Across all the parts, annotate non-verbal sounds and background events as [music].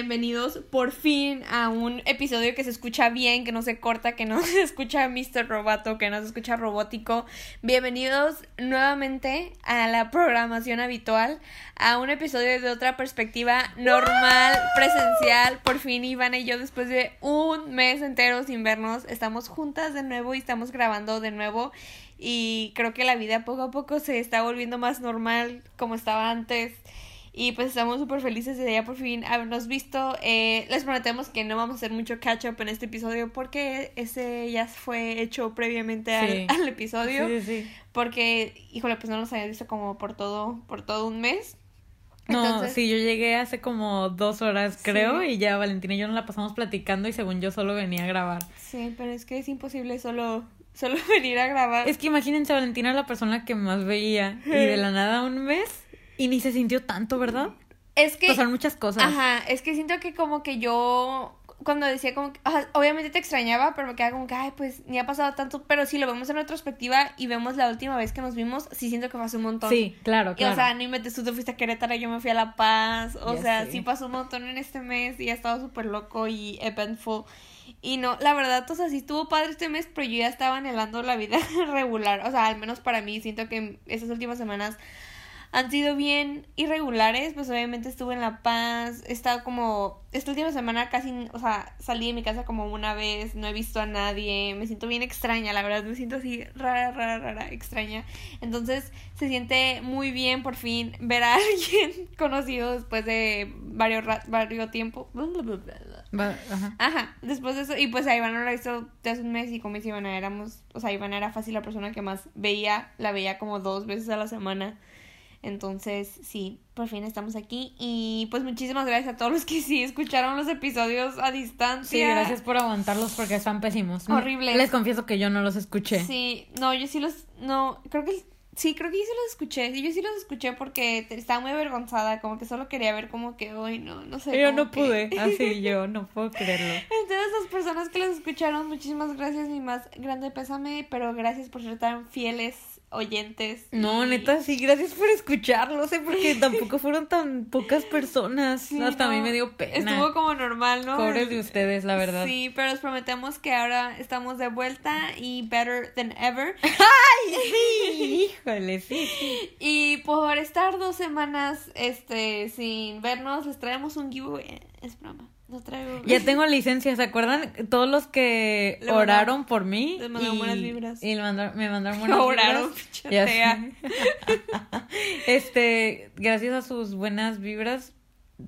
bienvenidos por fin a un episodio que se escucha bien, que no se corta, que no [laughs] se escucha Mr. Roboto, que no se escucha robótico. Bienvenidos nuevamente a la programación habitual, a un episodio de otra perspectiva normal, presencial. Por fin Ivana y yo después de un mes entero sin vernos, estamos juntas de nuevo y estamos grabando de nuevo. Y creo que la vida poco a poco se está volviendo más normal como estaba antes. Y pues estamos súper felices de ya por fin habernos visto. Eh, les prometemos que no vamos a hacer mucho catch up en este episodio porque ese ya fue hecho previamente al, al, episodio. Sí, sí. Porque, híjole, pues no nos había visto como por todo, por todo un mes. No, Entonces, sí, yo llegué hace como dos horas, creo, sí. y ya Valentina y yo nos la pasamos platicando y según yo solo venía a grabar. Sí, pero es que es imposible solo solo [laughs] venir a grabar. Es que imagínense, Valentina la persona que más veía y de la [laughs] nada un mes y ni se sintió tanto, ¿verdad? Es que... Pasaron muchas cosas. Ajá, es que siento que como que yo cuando decía como que, obviamente te extrañaba, pero me quedaba como que, ay, pues ni ha pasado tanto, pero si lo vemos en retrospectiva y vemos la última vez que nos vimos, sí siento que pasó un montón. Sí, claro, claro. Y, o sea, no inventes, tú te fuiste a Querétaro, yo me fui a La Paz, o ya sea, sé. sí pasó un montón en este mes y ha estado súper loco y eventful. Y no, la verdad, o sea, sí estuvo padre este mes, pero yo ya estaba anhelando la vida [laughs] regular. O sea, al menos para mí, siento que estas últimas semanas han sido bien irregulares, pues obviamente estuve en La Paz, he estado como, esta última semana casi, o sea, salí de mi casa como una vez, no he visto a nadie, me siento bien extraña, la verdad, me siento así rara, rara, rara, extraña. Entonces se siente muy bien por fin ver a [laughs] alguien conocido después de varios, varios tiempo. Ajá. Ajá, después de eso, y pues a Ivana lo visto de hace un mes y como dice Ivana, éramos, o sea, Ivana era fácil la persona que más veía, la veía como dos veces a la semana. Entonces, sí, por fin estamos aquí. Y pues muchísimas gracias a todos los que sí escucharon los episodios a distancia. Sí, gracias por aguantarlos porque están pésimos. Horribles. Les confieso que yo no los escuché. Sí, no, yo sí los. No, creo que. Sí, creo que yo sí los escuché. Sí, yo sí los escuché porque estaba muy avergonzada. Como que solo quería ver como que hoy no, no sé. Yo no que... pude. Así [laughs] yo no puedo creerlo. Entonces, las personas que los escucharon, muchísimas gracias. Mi más grande pésame. Pero gracias por ser tan fieles oyentes. No, neta, sí, gracias por escuchar, no sé, porque [laughs] tampoco fueron tan pocas personas. Sí, Hasta no, a mí me dio pena. Estuvo como normal, ¿no? Pobres de ustedes, la verdad. Sí, pero les prometemos que ahora estamos de vuelta y better than ever. [laughs] ¡Ay, sí! Híjole, sí. Y por estar dos semanas este sin vernos, les traemos un giveaway. Es broma. No traigo. Ya tengo licencia, ¿se acuerdan? Todos los que Le oraron por mí. Mandaron y, [laughs] buenas vibras. Y me mandaron buenas oraron, vibras. Sé. [laughs] este, gracias a sus buenas vibras,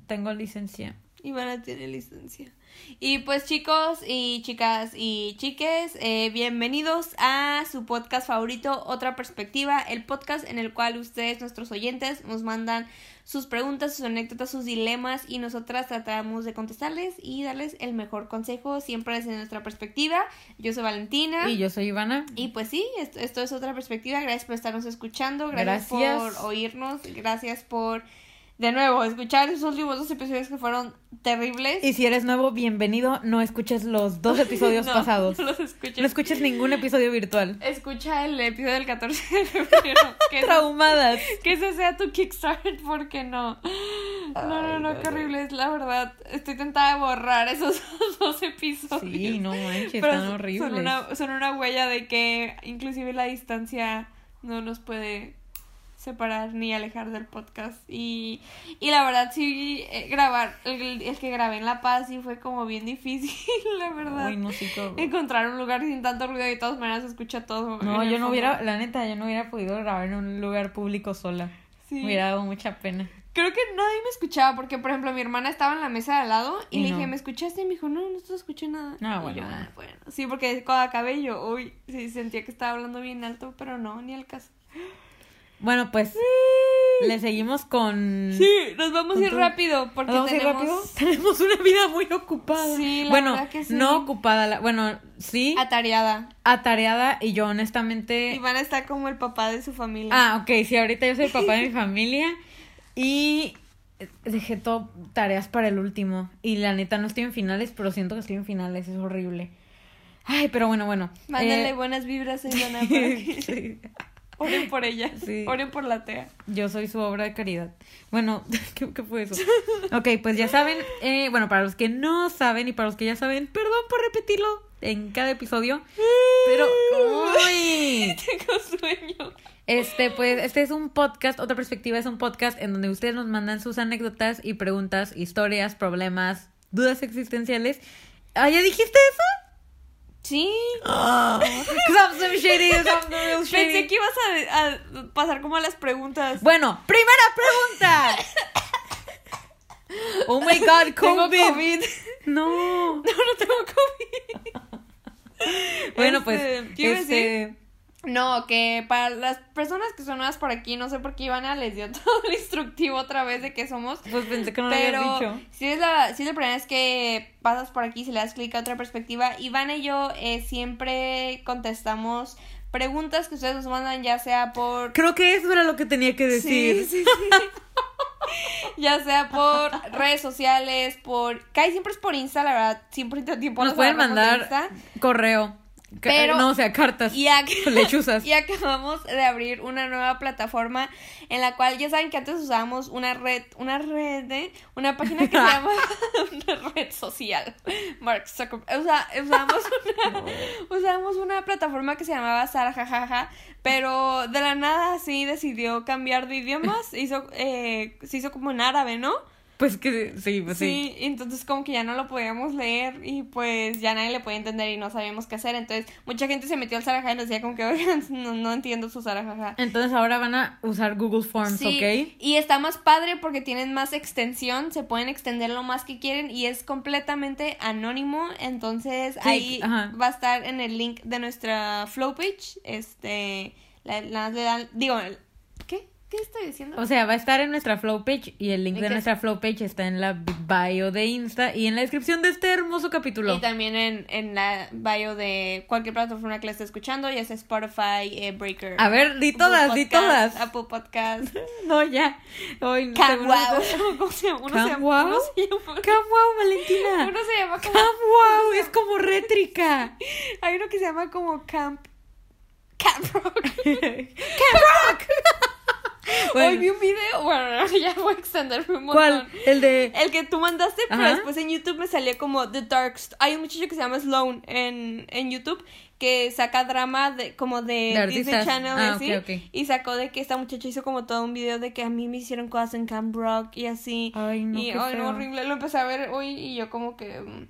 tengo licencia. Ivana tiene licencia. Y pues chicos y chicas y chiques, eh, bienvenidos a su podcast favorito, Otra Perspectiva, el podcast en el cual ustedes, nuestros oyentes, nos mandan sus preguntas, sus anécdotas, sus dilemas y nosotras tratamos de contestarles y darles el mejor consejo siempre desde nuestra perspectiva. Yo soy Valentina. Y yo soy Ivana. Y pues sí, esto, esto es Otra Perspectiva. Gracias por estarnos escuchando, gracias, gracias. por oírnos, gracias por de nuevo, escuchar esos últimos dos episodios que fueron terribles. Y si eres nuevo, bienvenido. No escuches los dos [laughs] episodios no, pasados. No los escuches. No escuches ningún episodio virtual. Escucha el episodio del 14 de febrero. que Traumadas. Ese, que ese sea tu Kickstart, porque no. No, no, no, qué horrible es, la verdad. Estoy tentada de borrar esos [laughs] dos episodios. Sí, no manches, están horribles. Son una, son una huella de que inclusive la distancia no nos puede separar ni alejar del podcast. Y, y la verdad sí eh, grabar el, el, que grabé en La Paz sí fue como bien difícil [laughs] la verdad. Uy, no, sí, encontrar un lugar sin tanto ruido y de todas maneras se escucha todo. No [laughs] yo no hubiera la neta yo no hubiera podido grabar en un lugar público sola. Sí. me hubiera dado mucha pena. Creo que nadie me escuchaba porque por ejemplo mi hermana estaba en la mesa de al lado y, y le no. dije me escuchaste y me dijo no no te escuché nada no bueno, yo, ah, bueno sí porque cuando acabé yo uy sí sentía que estaba hablando bien alto pero no ni al caso bueno, pues sí. le seguimos con. Sí, nos vamos a ir rápido porque ¿Nos vamos tenemos... A ir rápido? [laughs] tenemos una vida muy ocupada. Sí, la bueno, verdad que sí. no ocupada, la... bueno, sí. Atareada. Atareada y yo honestamente. Iván está como el papá de su familia. Ah, ok, sí, ahorita yo soy el [laughs] papá de mi familia y dejé todo tareas para el último y la neta no estoy en finales, pero siento que estoy en finales, es horrible. Ay, pero bueno, bueno. Mándale eh... buenas vibras a Ivana para que... Oren por ella. [laughs] Sí. Oren por la TEA. Yo soy su obra de caridad. Bueno, [laughs] ¿qué, qué fue eso? Ok, pues ya saben, eh, bueno, para los que no saben y para los que ya saben, perdón por repetirlo en cada episodio, pero... ¡Uy! [laughs] Tengo sueño. Este, pues, este es un podcast, otra perspectiva es un podcast en donde ustedes nos mandan sus anécdotas y preguntas, historias, problemas, dudas existenciales. ¿Ah, ya dijiste eso? Sí. [laughs] Cause I'm shady, I'm real shady. Pensé que ibas a, a pasar como a las preguntas. Bueno, primera pregunta. Oh my god, [laughs] Tengo COVID. No. [laughs] No, no tengo COVID. Bueno, pues, Este, ¿qué iba a este, No, que para las personas que son nuevas por aquí, no sé por qué Ivana les dio [laughs] todo el instructivo otra vez de qué somos. pues pensé que no lo Pero habías dicho. si es, la, si es la primera vez que pasas por aquí, si le das clic a otra perspectiva, Ivana y yo eh, siempre contestamos preguntas que ustedes nos mandan, ya sea por Creo que eso era lo que tenía que decir. Sí, sí, sí. [laughs] ya sea por redes sociales, por... Casi siempre es por Insta, la verdad, 100% del tiempo Nos pueden mandar correo. Pero- no, o sea, cartas. Y, ac- Lechuzas. [laughs] y acabamos de abrir una nueva plataforma en la cual ya saben que antes usábamos una red, una red, ¿eh? una página que se [laughs] llama [laughs] una red social. Mark Zuckerberg. O sea, usábamos una, usábamos una plataforma que se llamaba Sarajajaja, pero de la nada sí decidió cambiar de idiomas, hizo, eh, se hizo como en árabe, ¿no? Pues que sí, pues sí. Sí, entonces como que ya no lo podíamos leer y pues ya nadie le podía entender y no sabíamos qué hacer. Entonces mucha gente se metió al Sarajaja y nos decía como que, [laughs] oigan, no, no entiendo su Sarajaja. Entonces ahora van a usar Google Forms, Sí, ¿ok? y está más padre porque tienen más extensión, se pueden extender lo más que quieren y es completamente anónimo, entonces Sí, ahí ajá. va a estar en el link de nuestra flow page, este, la, la- le dan- digo, ¿qué? ¿Qué estoy diciendo? O sea, va a estar en nuestra flow page y el link ¿Y de nuestra flow page está en la bio de Insta y en la descripción de este hermoso capítulo. Y también en, en la bio de cualquier plataforma que la esté escuchando, ya sea Spotify, eh, Breaker. A ver, di todas, di todas. Apple Podcast. [laughs] No, ya. Hoy Camwow. [laughs] ¿Cómo se llama? Uno se llama. ¿Camwow? Uno se llama, Camwow, Valentina. [laughs] uno se llama como. Camwow, es como rétrica. Hay uno que se llama como Camp. Camp Rock. Camp Rock. [laughs] Hoy vi un video. Bueno, [laughs] ya voy a extenderme un montón. ¿Cuál? El de El que tú mandaste, pero después en YouTube me salía como The Dark. Hay un muchacho que se llama Sloan en, en YouTube que saca drama de como de, De Disney. Channel y Ah, así. ok, ok. Y sacó de que esta muchacha hizo como todo un video de que a mí me hicieron cosas en Camp Rock y así. Ay, no, y qué ay, no, horrible. Lo empecé a ver hoy y yo como que mm,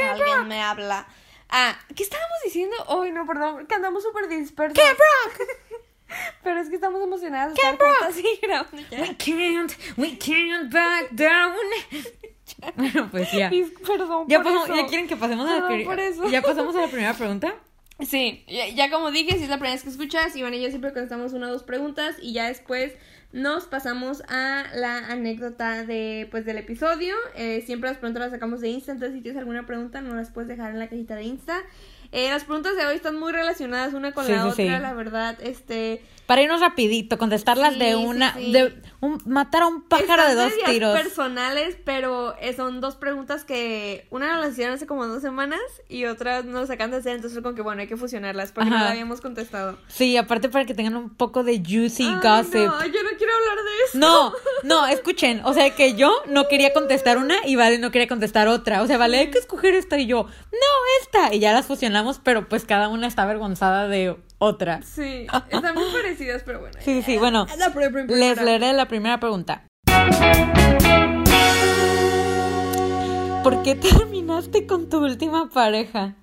alguien me habla. Ah, ¿qué estábamos diciendo? Ay, no, perdón, que andamos súper dispersos. Camp Rock. [laughs] [laughs] Pero es que estamos emocionadas de estar juntas y grabando ya. We can't, we can't back down. [laughs] Bueno, pues ya. Dis- Perdón Ya, por pasamos- eso. ya quieren que pasemos a la Perdón pri- por eso. ya pasamos a la primera pregunta. [laughs] Sí, ya, ya como dije, si es la primera vez que escuchas, Iván y yo siempre contestamos una o dos preguntas y ya después nos pasamos a la anécdota de pues del episodio. Eh, siempre las preguntas las sacamos de Insta, entonces si tienes alguna pregunta no las puedes dejar en la cajita de Insta. Eh, las preguntas de hoy están muy relacionadas una con Sí, la sí, otra, sí. la verdad, este... Para irnos rapidito, contestarlas de una, de un, matar a un pájaro de están dos medias tiros. personales, pero eh, son dos preguntas que una nos las hicieron hace como dos semanas y otra nos acaban de hacer, entonces fue como que bueno, hay que fusionarlas porque no Ajá. la habíamos contestado. Sí, aparte para que tengan un poco de juicy Ay, gossip. No, yo no quiero hablar de eso. No, no, escuchen, o sea que yo no quería contestar una y Vale no quería contestar otra. O sea, Vale, hay que escoger esta y yo, no, esta. Y ya las fusionamos, pero pues cada una está avergonzada de otra. Sí, están muy parecidas, pero bueno. Sí, sí, bueno. La Les leeré la primera pregunta. ¿Por qué terminaste con tu última pareja?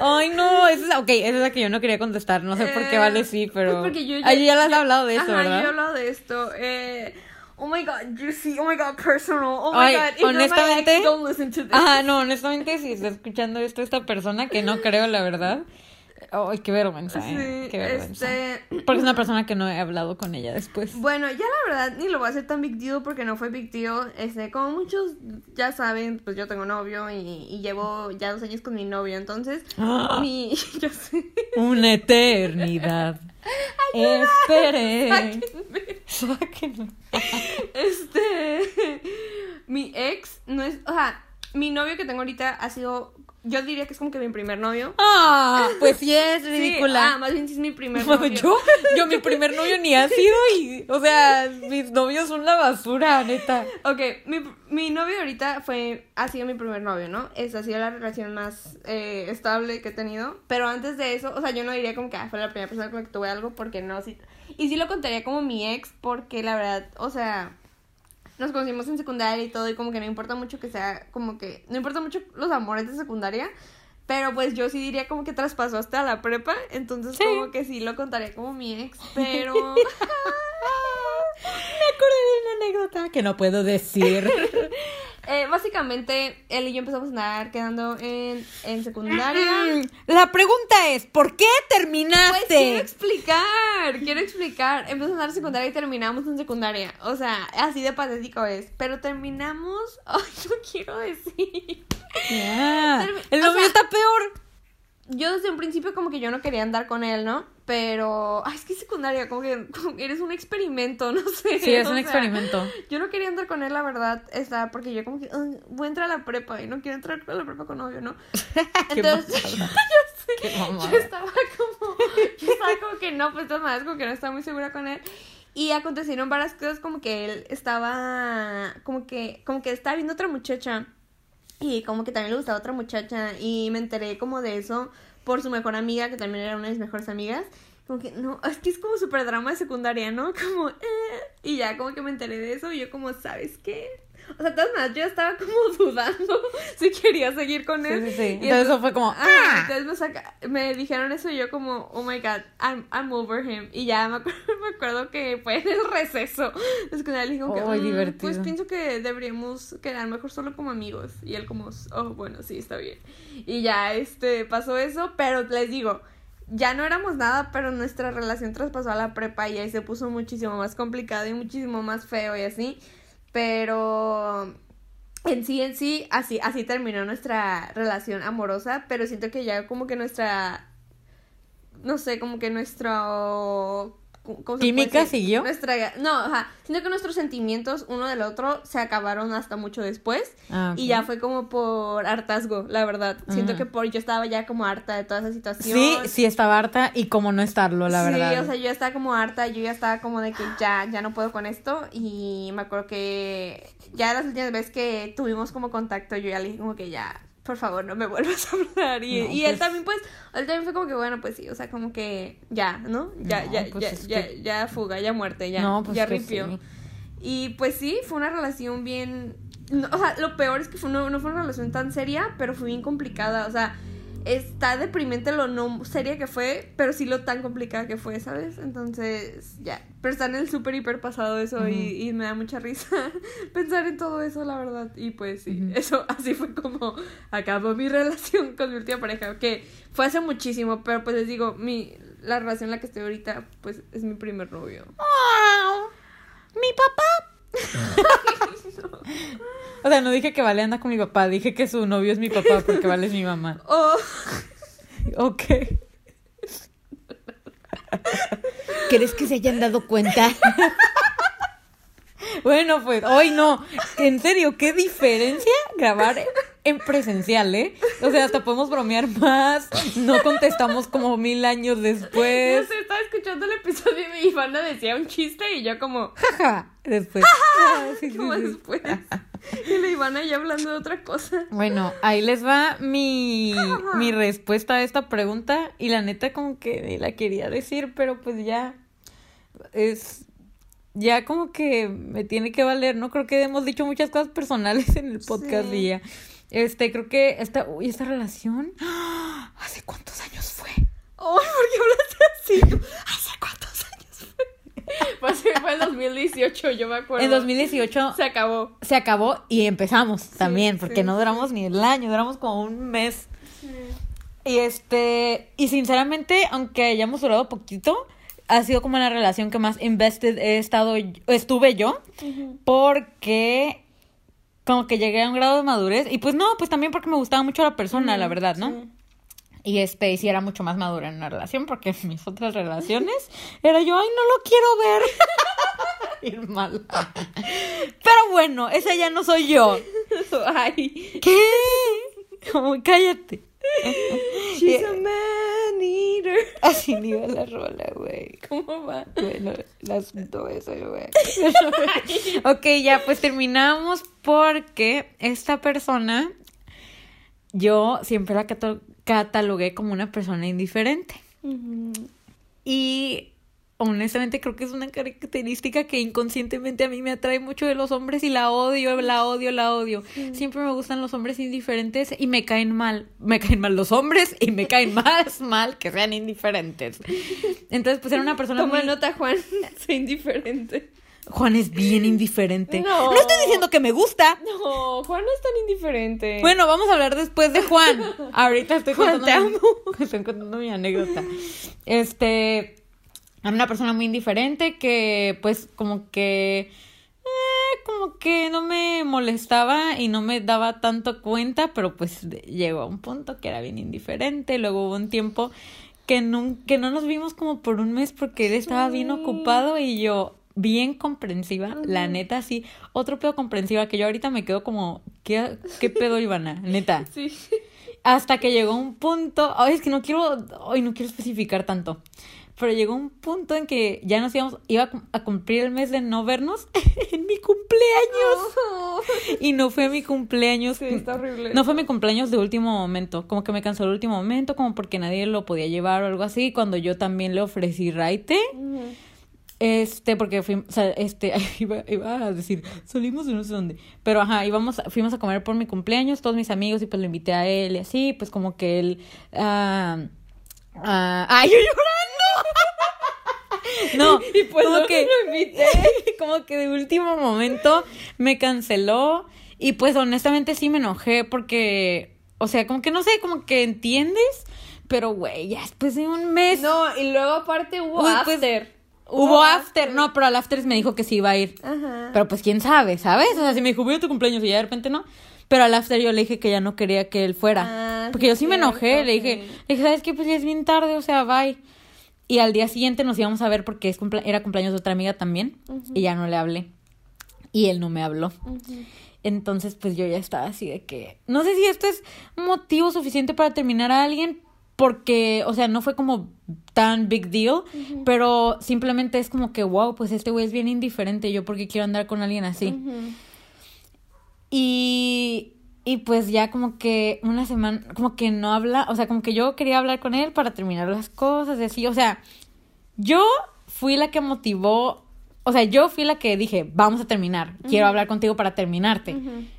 Ay, no, esa es, ok, esa es la que yo no quería contestar. No sé por qué Eh, vale sí, pero. pues porque yo Ah, ya las has hablado de eso, Ajá, ¿verdad? yo he hablado de esto. Eh, oh my god, juicy. Oh my god, personal. Oh my Ay, god, if you're my honestamente- ex, don't listen to this. Ajá, no, honestamente, si está escuchando esto esta persona, que no creo, la verdad. Ay, qué vergüenza, ¿eh? Sí, Qué vergüenza. este. Porque es una persona que no he hablado con ella después. Bueno, ya la verdad ni lo voy a hacer tan big deal porque no fue big deal. Este, como muchos ya saben, pues yo tengo novio y, y llevo ya dos años con mi novio. Entonces, ¡Ah! [gasps] mi. [laughs] Yo sé. Una eternidad. Esperé. Sáquenme. Sáquenme. Este. Mi ex no es. O sea, mi novio que tengo ahorita ha sido, yo diría que es como que mi primer novio. Ah, pues sí es Sí, ridícula. ah, más bien sí es mi primer novio. yo, yo mi primer novio ni ha sido y, o sea, mis novios son la basura, neta. Ok, mi, mi novio ahorita fue, ha sido mi primer novio, ¿no? Esa ha sido la relación más eh, estable que he tenido. Pero antes de eso, o sea, yo no diría como que ah, fue la primera persona con la que tuve algo, porque no, sí. Y sí lo contaría como mi ex, porque la verdad, o sea, nos conocimos en secundaria y todo, y como que no importa mucho que sea, como que, no importa mucho los amores de secundaria. Pero pues yo sí diría como que traspasó hasta la prepa, entonces Sí. como que sí lo contaría como mi ex, [laughs] pero... Me acordé de una anécdota que no puedo decir. [laughs] Eh, básicamente, él y yo empezamos a andar quedando en, en secundaria. La pregunta es, ¿por qué Pues quiero terminaste? explicar, quiero explicar. Empezamos a andar en secundaria y terminamos en secundaria. O sea, así de patético es. Pero terminamos. [laughs] Ay, no quiero decir. Termi- El novio sea, está peor. Yo desde un principio como que yo no quería andar con él, ¿no? Pero, ay, es que secundaria, como que [laughs] como que eres un experimento, [laughs] no sé. Sí, es un sea, experimento. Yo no quería andar con él, la verdad, está porque yo como que "Ay, voy a entrar a la prepa y no quiero entrar a la prepa con novio, ¿no? [laughs] Entonces, yo sé, yo estaba como, yo estaba como que no, pues madres como que no estaba muy segura con él. Y acontecieron varias cosas como que él estaba, como que, como que estaba viendo otra muchacha. Y como que también le gustaba otra muchacha. Y me enteré como de eso por su mejor amiga, que también era una de mis mejores amigas. Como que, no, es que es como súper drama de secundaria, ¿no? [laughs] Como, eh. Y ya como que me enteré de eso y yo como, ¿sabes qué? O sea, todas maneras, yo estaba como [laughs] dudando si quería seguir con Sí, él. sí, sí. Y Entonces eso fue como, Ah, entonces me, saca- me dijeron eso y yo como, oh my god, I'm, I'm over him. Y ya me acuerdo, [laughs] me acuerdo que fue en el receso. Es que le dije como que, Ay, "Mm, divertido. pues pienso que deberíamos quedar mejor solo como amigos. Y él como, oh, bueno, sí, está bien. Y ya, este, pasó eso, pero les digo, ya no éramos nada, pero nuestra relación traspasó a la prepa y ahí se puso muchísimo más complicado y muchísimo más feo y así. Pero en sí, en sí, así, así terminó nuestra relación amorosa, pero siento que ya como que nuestra, no sé, como que nuestro... ¿cómo se ¿Química siguió? Nuestra, no, ajá, siento que nuestros sentimientos uno del otro se acabaron hasta mucho después Ah, y ya fue como por hartazgo, la verdad. Siento Mm. que por yo estaba ya como harta de toda esa situación. Sí, sí estaba harta y cómo no estarlo, la Sí, verdad. o sea, yo estaba como harta, yo ya estaba como de que ya, ya no puedo con esto y me acuerdo que ya las últimas veces que tuvimos como contacto yo ya le dije como que ya, por favor, no me vuelvas a hablar y, No, y él pues- también pues, él también fue como que bueno, pues sí, o sea, como que ya, ¿no? Ya, No, ya, pues ya, ya, que- ya fuga, ya muerte, ya, no, pues ya ripió. sí. Y pues sí, fue una relación bien... o sea, lo peor es que fue no, no fue una relación tan seria, pero fue bien complicada. O sea, está deprimente lo no seria que fue, pero sí lo tan complicada que fue, ¿sabes? Entonces, ya. Pero está en el súper hiper pasado eso y, y me da mucha risa [laughs] pensar en todo eso, la verdad. Y pues sí, eso [laughs] así fue como acabó mi [laughs] relación con mi última pareja, que fue hace muchísimo, pero pues les digo, mi, la relación en la que estoy ahorita, pues es mi primer novio. ¡Wow! ¡Mi papá! O sea, no dije que Vale anda con mi papá, dije que su novio es mi papá porque Vale es mi mamá. [laughs] Oh. Ok. ¿Crees que se hayan dado cuenta? [laughs] bueno, pues, hoy no. En serio, qué diferencia grabar en presencial, ¿eh? O sea, hasta podemos bromear más. No contestamos como mil años después. sé, estaba escuchando el episodio y mi Ivana decía un chiste y yo como, Jaja. Después. Ah, sí, como sí. después. Y la Ivana ya hablando de otra cosa. Bueno, ahí les va mi, mi respuesta a esta pregunta. Y la neta, como que ni la quería decir, pero pues ya. Es. Ya como que me tiene que valer, ¿no? Creo que hemos dicho muchas cosas personales en el podcast Sí. y ya. Este, creo que esta, uy, esta relación. [gasps] ¿Hace cuántos años fue? Ay, ¿por qué hablaste así? [laughs] ¿Hace cuántos años fue? [laughs] Pues fue en 2018, yo me acuerdo. En 2018 Se acabó. se acabó y empezamos también, porque sí, no duramos ni el año, duramos como un mes. Y este, y sinceramente, aunque hayamos durado poquito, ha sido como la relación que más invested he estado, estuve yo, porque como que llegué a un grado de madurez, y pues no, pues también porque me gustaba mucho la persona, la verdad, ¿no? Sí. Y este, sí era mucho más madura en una relación, porque en [laughs] mis otras relaciones era yo, ay, no lo quiero ver. [laughs] Ir mal. Pero bueno, esa ya no soy yo. [laughs] Ay. ¿Qué? Como, cállate. [laughs] She's a man eater. [laughs] Así ni va la rola, güey. ¿Cómo va? Bueno, las dos eso, güey. [laughs] ok, ya, pues terminamos porque esta persona, yo siempre la catalogué como una persona indiferente. Y honestamente creo que es una característica que inconscientemente a mí me atrae mucho de los hombres y la odio, la odio, la odio. Siempre me gustan los hombres indiferentes y me caen mal. Me caen mal los hombres y me caen más [laughs] mal que sean indiferentes. Entonces, pues era una persona Toma muy... nota, Juan. [laughs] Soy indiferente. Juan es bien indiferente. No. estoy diciendo que me gusta. No, Juan no es tan indiferente. Bueno, vamos a hablar después de Juan. [laughs] Ahorita estoy Juan, contando, te mi, estoy contando mi anécdota. Este, era una persona muy indiferente que, pues, como que, eh, como que no me molestaba y no me daba tanto cuenta, pero pues llegó a un punto que era bien indiferente. Luego hubo un tiempo que no, que no nos vimos como por un mes porque él estaba bien ocupado y yo bien comprensiva, la neta, sí. Otro pedo comprensiva que yo ahorita me quedo como, ¿qué, qué pedo, Ivana? Neta. [laughs] Sí. Hasta que llegó un punto, ay, es que no quiero, ay, no quiero especificar tanto. Pero llegó un punto en que ya nos íbamos, iba a cum- a cumplir el mes de no vernos [laughs] en mi cumpleaños. Y no fue mi cumpleaños. Sí, está horrible. No fue mi cumpleaños de último momento. Como que me cansó el último momento, como porque nadie lo podía llevar o algo así. Cuando yo también le ofrecí raite. Este, porque o sea, este, [laughs] iba, iba a decir, salimos de no sé dónde. Pero ajá, íbamos, fuimos a comer por mi cumpleaños, todos mis amigos, y pues lo invité a él y así, pues como que él. ah, ah, ¡Ay, yo llorando! No, [laughs] Y pues como no que, lo invité. [laughs] como que de último momento me canceló. Y pues honestamente sí me enojé porque, o sea, como que no sé, como que entiendes, pero güey, ya después de un mes. No, y luego aparte hubo Uy, pues, after. Hubo after, no, pero al after me dijo que sí iba a ir. Ajá. Pero pues quién sabe, ¿sabes? O sea, si me dijo, voy a tu cumpleaños y ya de repente no. Pero al after yo le dije que ya no quería que él fuera. Ah, porque sí, yo sí me enojé, le dije, le dije, ¿sabes qué? Pues ya es bien tarde, o sea, bye. Y al día siguiente nos íbamos a ver porque es era cumpleaños de otra amiga también. Y ya no le hablé. Y él no me habló. Entonces, pues yo ya estaba así de que. No sé si esto es motivo suficiente para terminar a alguien. Porque, o sea, no fue como tan big deal. Pero simplemente es como que, wow, pues este güey es bien indiferente. Yo, porque quiero andar con alguien así? Ujú. Y. Y pues ya como que una semana, como que no habla, o sea, como que yo quería hablar con él para terminar las cosas y así, o sea, yo fui la que motivó, o sea, yo fui la que dije, vamos a terminar, quiero hablar contigo para terminarte.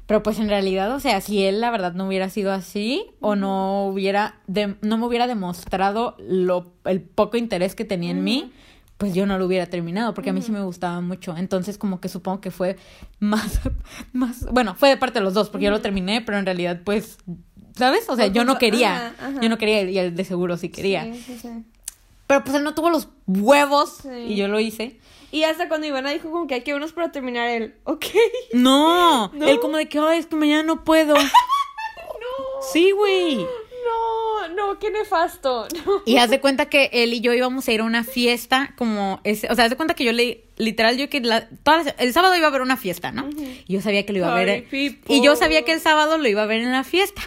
Pero pues en realidad, o sea, si él la verdad no hubiera sido así o no hubiera, de- no me hubiera demostrado lo, el poco interés que tenía en mí, pues yo no lo hubiera terminado porque a mí sí me gustaba mucho. Entonces como que supongo que fue más, [laughs] más, bueno, fue de parte de los dos porque yo lo terminé, pero en realidad pues, ¿sabes? O sea, yo no quería, yo no quería y él de seguro sí quería. Sí, sí, sí. Pero pues él no tuvo los huevos y yo lo hice. Y hasta cuando Ivana dijo como que hay que vernos para terminar él. Ok. No, [laughs] ¿No? él como de que, ay, es que mañana no puedo. [laughs] No. Sí, güey. No, no, qué nefasto. [laughs] No. Y haz de cuenta que él y yo íbamos a ir a una fiesta, como ese, o sea, haz de cuenta que yo le, literal, yo que la, todas las- el sábado iba a haber una fiesta, ¿no? Y yo sabía que lo iba a ver. People. Y yo sabía que el sábado lo iba a ver en la fiesta.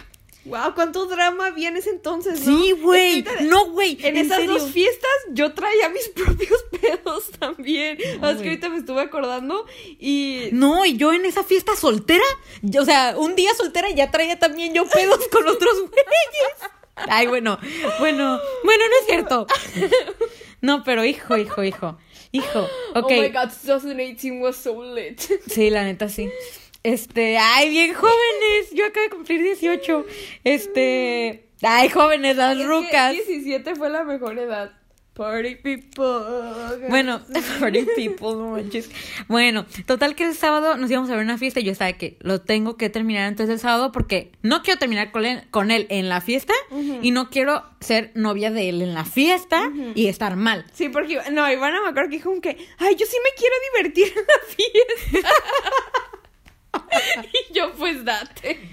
Wow, cuánto drama había en ese entonces, ¿no? Sí, güey. Es No, güey. En, esas serio. dos fiestas yo traía mis [laughs] propios pedos también. No, Así que ahorita me estuve acordando y... No, y yo en esa fiesta soltera, yo, o sea, un día soltera ya traía también yo pedos con otros [laughs] güeyes. Ay, bueno, bueno, bueno, no es cierto. No, pero hijo, hijo, hijo, hijo, ok. Oh my god, 2018 was so lit. Sí, la neta, sí. Este, ay, bien jóvenes, yo acabo de cumplir 18. Este, ay, jóvenes, las Es rucas. 17 fue la mejor edad. Party people. Bueno, [laughs] party people, no manches. Bueno, total que el sábado nos íbamos a ver una fiesta y yo estaba que lo tengo que terminar antes del sábado porque no quiero terminar con él, con él en la fiesta y no quiero ser novia de él en la fiesta y estar mal. Sí, porque no, Ivana me acuerdo que dijo que, ay, yo sí me quiero divertir en la fiesta. [laughs] y yo, pues date. [laughs]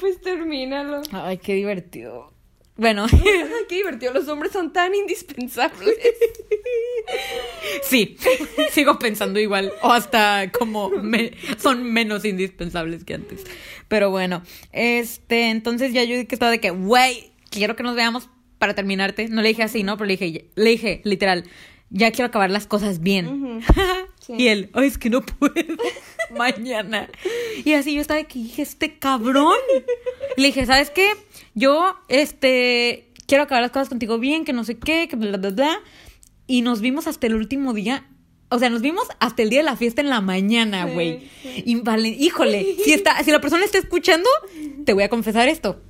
Pues termínalo. Ay, qué divertido. Bueno, [laughs] Qué divertido, los hombres son tan indispensables. [laughs] sí, [laughs] sigo pensando igual. O hasta como me- son menos indispensables que antes. Pero bueno, este, entonces ya yo que estaba de que, güey, quiero que nos veamos para terminarte. No le dije así, ¿no? Pero le dije, le dije, literal, ya quiero acabar las cosas bien. Sí. Y él, ay, es que no puedo mañana. Y así yo estaba de que dije, este cabrón. Y le dije, ¿sabes qué? Yo, este, quiero acabar las cosas contigo bien, que no sé qué, que bla, bla, bla. Y nos vimos hasta el último día. O sea, nos vimos hasta el día de la fiesta en la mañana, Sí, güey. sí. Y vale, híjole, si está, si la persona está escuchando, te voy a confesar esto.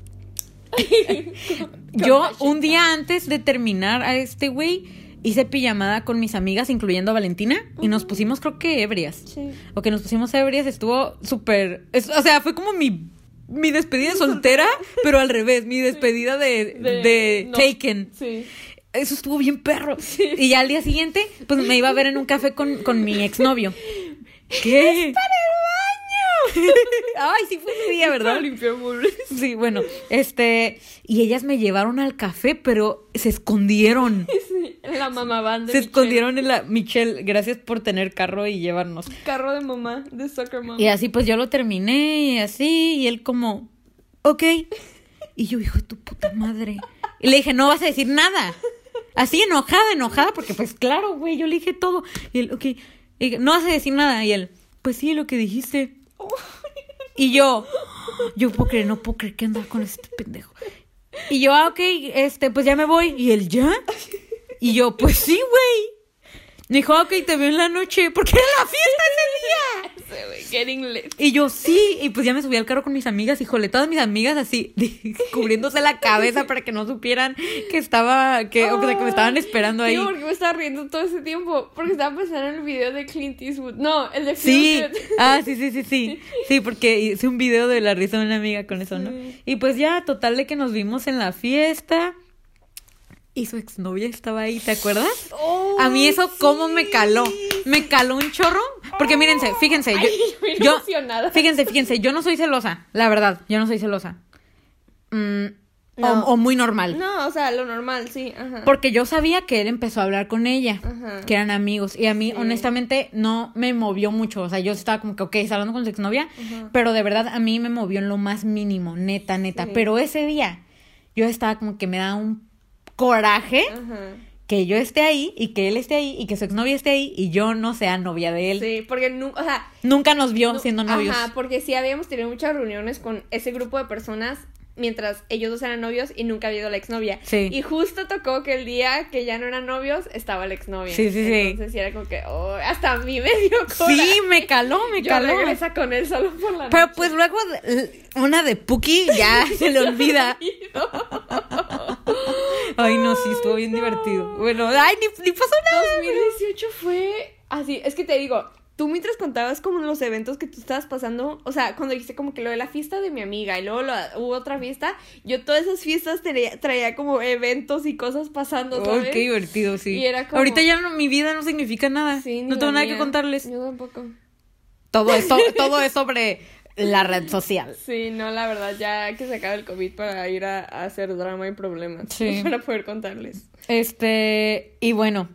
[laughs] Yo, un día antes de terminar a este güey, hice pijamada con mis amigas, incluyendo a Valentina, y nos pusimos, creo que ebrias. Sí. O que nos pusimos ebrias, estuvo súper. es- O sea, fue como mi, mi despedida [laughs] soltera, pero al revés, mi despedida de, De- de no. Taken. Sí. Eso estuvo bien perro. Y ya al día siguiente, pues me iba a ver en un café con, con mi exnovio. [laughs] ¿Qué? ¡Es para el baño! [laughs] Ay, sí fue ese día, ¿verdad? limpiar muebles. [laughs] Sí, bueno, este, y ellas me llevaron al café, pero se escondieron. [laughs] Sí, la mamá van de Se Michelle. escondieron en la Michelle, gracias por tener carro y llevarnos. Carro de mamá, de soccer mom. Y así pues yo lo terminé y así, y él como, ok. Y yo, hijo de tu puta madre. Y le dije, no vas a decir nada. Así enojada, enojada, porque pues claro, güey, yo le dije todo. Y él, ok, y no vas a decir nada. Y él, pues sí, lo que dijiste. Y yo, yo puedo creer, no puedo creer que andaba con este pendejo. Y yo, ah, ok, este, pues ya me voy. Y él, ¿ya? Y yo, pues sí, güey. Me dijo, ah, ok, te veo en la noche, porque era la fiesta ese día. Sí, güey, getting lit. Y yo, sí, y pues ya me subí al carro con mis amigas, híjole, todas mis amigas así, [laughs] cubriéndose la cabeza para que no supieran que estaba, que, o que me estaban esperando ahí. Sí, porque me estaba riendo todo ese tiempo. Porque estaba pensando en el video de Clint Eastwood. No, el de Sí, Clint Eastwood. ah, sí, sí, sí, sí, sí, porque hice un video de la risa de una amiga con eso, ¿no? Sí. Y pues ya, total de que nos vimos en la fiesta y su exnovia estaba ahí, ¿te acuerdas? Oh, A mí eso cómo me sí. caló, me caló un chorro, porque mírense, fíjense, yo, [laughs] Ay, fíjense, fíjense, yo no soy celosa, la verdad, yo no soy celosa. Mm, No. o, o muy normal. No, o sea, lo normal, sí. Ajá. Porque yo sabía que él empezó a hablar con ella, Ajá. que eran amigos. Y a mí, Sí. honestamente, no me movió mucho. O sea, yo estaba como que, ok, está hablando con su exnovia. Ajá. Pero de verdad, a mí me movió en lo más mínimo, neta, neta. Sí. Pero ese día, yo estaba como que me da un coraje Ajá. Que yo esté ahí y que él esté ahí y que su exnovia esté ahí y yo no sea novia de él. Sí, porque nu- o sea, Nunca nos vio siendo novios. Ajá, porque sí habíamos tenido muchas reuniones con ese grupo de personas mientras ellos dos eran novios y nunca había ido la exnovia. Sí. Y justo tocó que el día que ya no eran novios estaba la exnovia. Sí, sí, sí. Entonces sí era como que, oh, hasta a mí [laughs] me dio. Sí, me caló, me Yo caló. regresa con él solo por la Pero noche. pues luego una de Puki ya [laughs] se le olvida. [laughs] Ay, no, sí, estuvo bien divertido. Bueno, ay, ni, ni pasó nada. 2018 fue así, es que te digo, tú mientras contabas como los eventos que tú estabas pasando, o sea, cuando dijiste como que lo de la fiesta de mi amiga y luego lo- hubo otra fiesta, yo todas esas fiestas traía, traía como eventos y cosas pasando, Ay, ¿sabes? qué divertido, sí. Y era como- Ahorita ya no, mi vida no significa nada. Sí, no tengo nada que contarles. Yo tampoco. Todo es, [laughs] todo es sobre la red social. Sí, no, la verdad, ya que se acabe el COVID para ir a, a hacer drama y problemas. Sí. [laughs] Para poder contarles. Este, y bueno,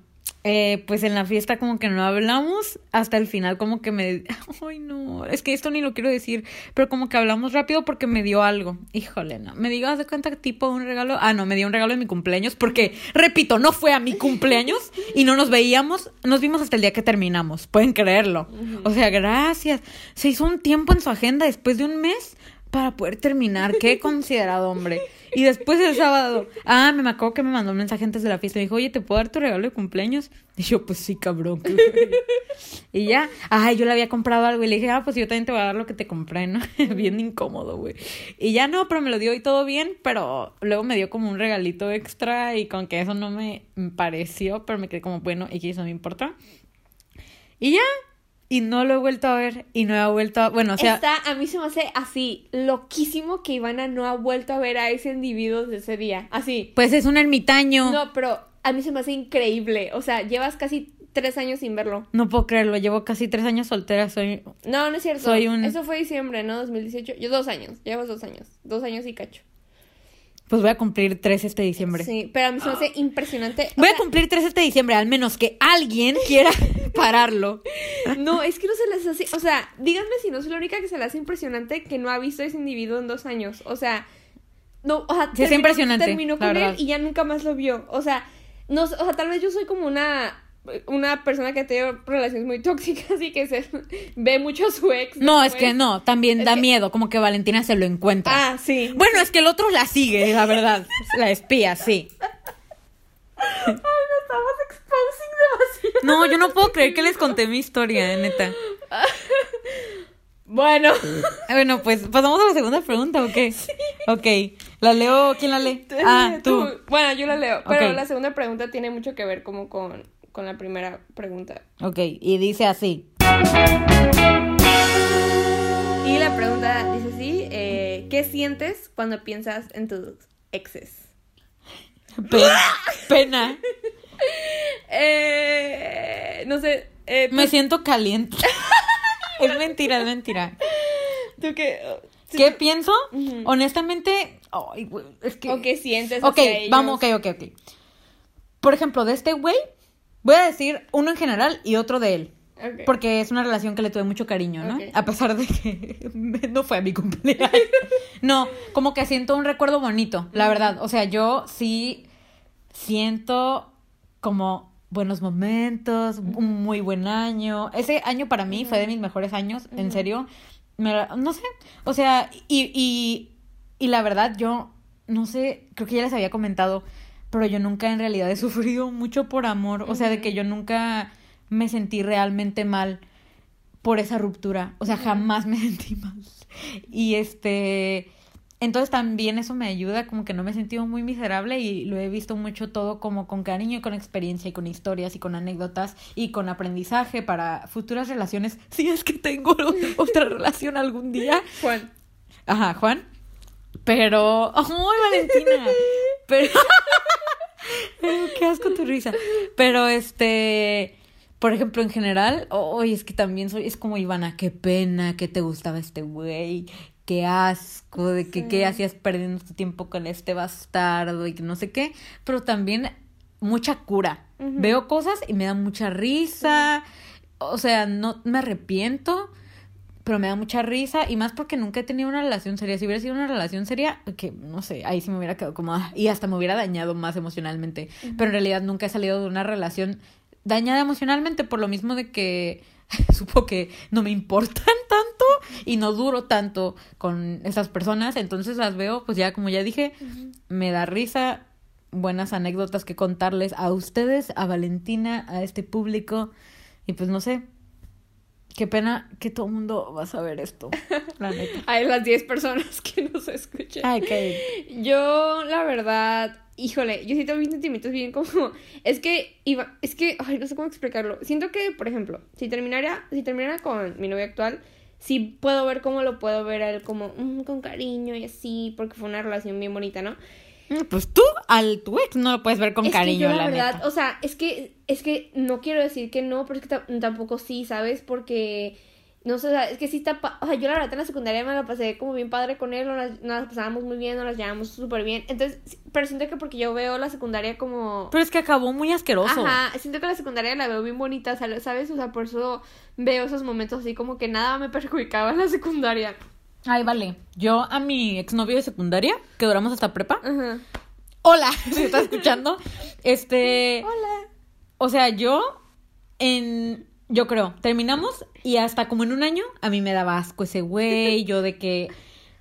eh, pues en la fiesta como que no hablamos, hasta el final como que me... Ay, no, es que esto ni lo quiero decir, pero como que hablamos rápido porque me dio algo. Híjole, no. Me digas de cuenta tipo un regalo. Ah, no, me dio un regalo de mi cumpleaños porque, repito, no fue a mi cumpleaños y no nos veíamos, nos vimos hasta el día que terminamos, pueden creerlo. O sea, gracias. Se hizo un tiempo en su agenda después de un mes para poder terminar. Qué considerado hombre. Y después el sábado, ah, me acuerdo que me mandó un mensaje antes de la fiesta. Me dijo, oye, ¿te puedo dar tu regalo de cumpleaños? Y yo, pues sí, cabrón. y ya, ay, yo le había comprado algo y le dije, ah, pues yo también te voy a dar lo que te compré, ¿no? [laughs] bien incómodo, güey. Y ya no, pero me lo dio y todo bien, pero luego me dio como un regalito extra y con que eso no me pareció, pero me quedé como, bueno, y que eso no me importa. Y ya, y no lo he vuelto a ver y no he vuelto a, bueno, o sea, Está, a mí se me hace así, loquísimo que Ivana no ha vuelto a ver a ese individuo de ese día. Así. pues es un ermitaño. No, pero a mí se me hace increíble. O sea, llevas casi tres años sin verlo. No puedo creerlo, llevo casi tres años soltera, soy... No, no es cierto. Soy un- Eso fue diciembre, ¿no? 2018. Yo dos años. Llevas dos años. Dos años y cacho. Pues voy a cumplir tres este diciembre. Sí, pero a mí se me hace impresionante. o Voy a cumplir tres este diciembre, al menos que alguien quiera [laughs] pararlo. No, es que no se les hace. O sea, díganme si no soy la única que se le hace impresionante que no ha visto a ese individuo en dos años. O sea, no, o sea, Sí, es impresionante, terminó con él y ya nunca más lo vio. O sea, no, o sea, tal vez yo soy como una una persona que tiene relaciones muy tóxicas y que se [laughs] ve mucho a su ex. No, es que no, también Es da que- miedo, como que Valentina se lo encuentra. Ah, sí. Bueno, es que el otro la sigue, la verdad. La espía, sí. [laughs] Ay, nos estamos exposing demasiado. No, yo no puedo creer que les conté mi historia, neta. [laughs] Bueno. Bueno, pues pasamos a la segunda pregunta, ¿o qué? Ok, la leo, ¿quién la lee? Ah, tú. Bueno, yo la leo. Pero Ok. la segunda pregunta tiene mucho que ver como con, con la primera pregunta. Ok, y dice así. Y la pregunta dice así, eh, ¿qué sientes cuando piensas en tus exes? [laughs] Pena. Pena. [laughs] Eh, no sé, eh, Me ¿tú, siento caliente. [laughs] Es mentira, es mentira. tú qué? sí, ¿Qué tú- pienso? Honestamente, es que... ¿O qué sientes Ok, hacia ellos? vamos, ok, ok, ok. Por ejemplo, de este güey, voy a decir uno en general y otro de él. Porque es una relación que le tuve mucho cariño, ¿no? A pesar de que [laughs] no fue a mi cumpleaños. No, como que siento un recuerdo bonito, la verdad. O sea, yo sí siento como buenos momentos, un muy buen año. Ese año para mí fue de mis mejores años, en serio. Me no sé, o sea, y, y, y la verdad yo, no sé, creo que ya les había comentado, pero yo nunca en realidad he [laughs] sufrido mucho por amor. O sea, de que yo nunca me sentí realmente mal por esa ruptura. O sea, jamás me [laughs] sentí mal. Y este, entonces también eso me ayuda, como que no me he sentido muy miserable y lo he visto mucho todo como con cariño y con experiencia y con historias y con anécdotas y con aprendizaje para futuras relaciones. [laughs] Si es que tengo otra relación algún día. Juan. Ajá, Juan. Pero. ¡Ay, Valentina! Pero. Pero [laughs] qué asco tu risa. Pero este. Por ejemplo, en general, hoy es que también soy, es como Ivana, qué pena que te gustaba este güey, qué asco, de que qué hacías perdiendo tu tiempo con este bastardo y que no sé qué, pero también mucha cura. Veo cosas y me da mucha risa, o sea, no me arrepiento, pero me da mucha risa y más porque nunca he tenido una relación seria. Si hubiera sido una relación seria, que no sé, ahí sí me hubiera quedado como ah, y hasta me hubiera dañado más emocionalmente. Pero en realidad nunca he salido de una relación dañada emocionalmente por lo mismo de que [laughs] supo que no me importan tanto y no duro tanto con esas personas, entonces las veo, pues ya como ya dije, me da risa, buenas anécdotas que contarles a ustedes, a Valentina, a este público y pues no sé, qué pena que todo el mundo va a saber esto, [laughs] la neta. Hay las 10 personas que nos escuchan. Ay. Yo, la verdad, híjole, yo siento mis sentimientos bien como. Es que, iba, es que, ay, no sé cómo explicarlo. Siento que, por ejemplo, si terminara, si terminara con mi novio actual, sí puedo ver cómo lo puedo ver a él como mm, con cariño y así, porque fue una relación bien bonita, ¿no? Pues tú al tu ex no lo puedes ver con es cariño, que yo, la, la, verdad, neta. o sea, es que, es que no quiero decir que no, pero es que ta- tampoco sí, ¿sabes? Porque, no sé, o sea, es que sí está, pa- o sea, yo la verdad en la secundaria me la pasé como bien padre con él, nos las, nos pasábamos muy bien, nos las llevábamos súper bien, entonces, pero siento que porque yo veo la secundaria como... Pero es que acabó muy asqueroso. Ajá, siento que la secundaria la veo bien bonita. ¿sabes? O sea, por eso veo esos momentos así como que nada me [laughs] perjudicaba en la secundaria. Ay, vale. Yo a mi exnovio de secundaria, que duramos hasta prepa. Hola, [laughs] si estás escuchando. Este. Hola. O sea, yo en. Yo creo, terminamos y hasta como en un año a mí me daba asco ese güey, [laughs] yo de que.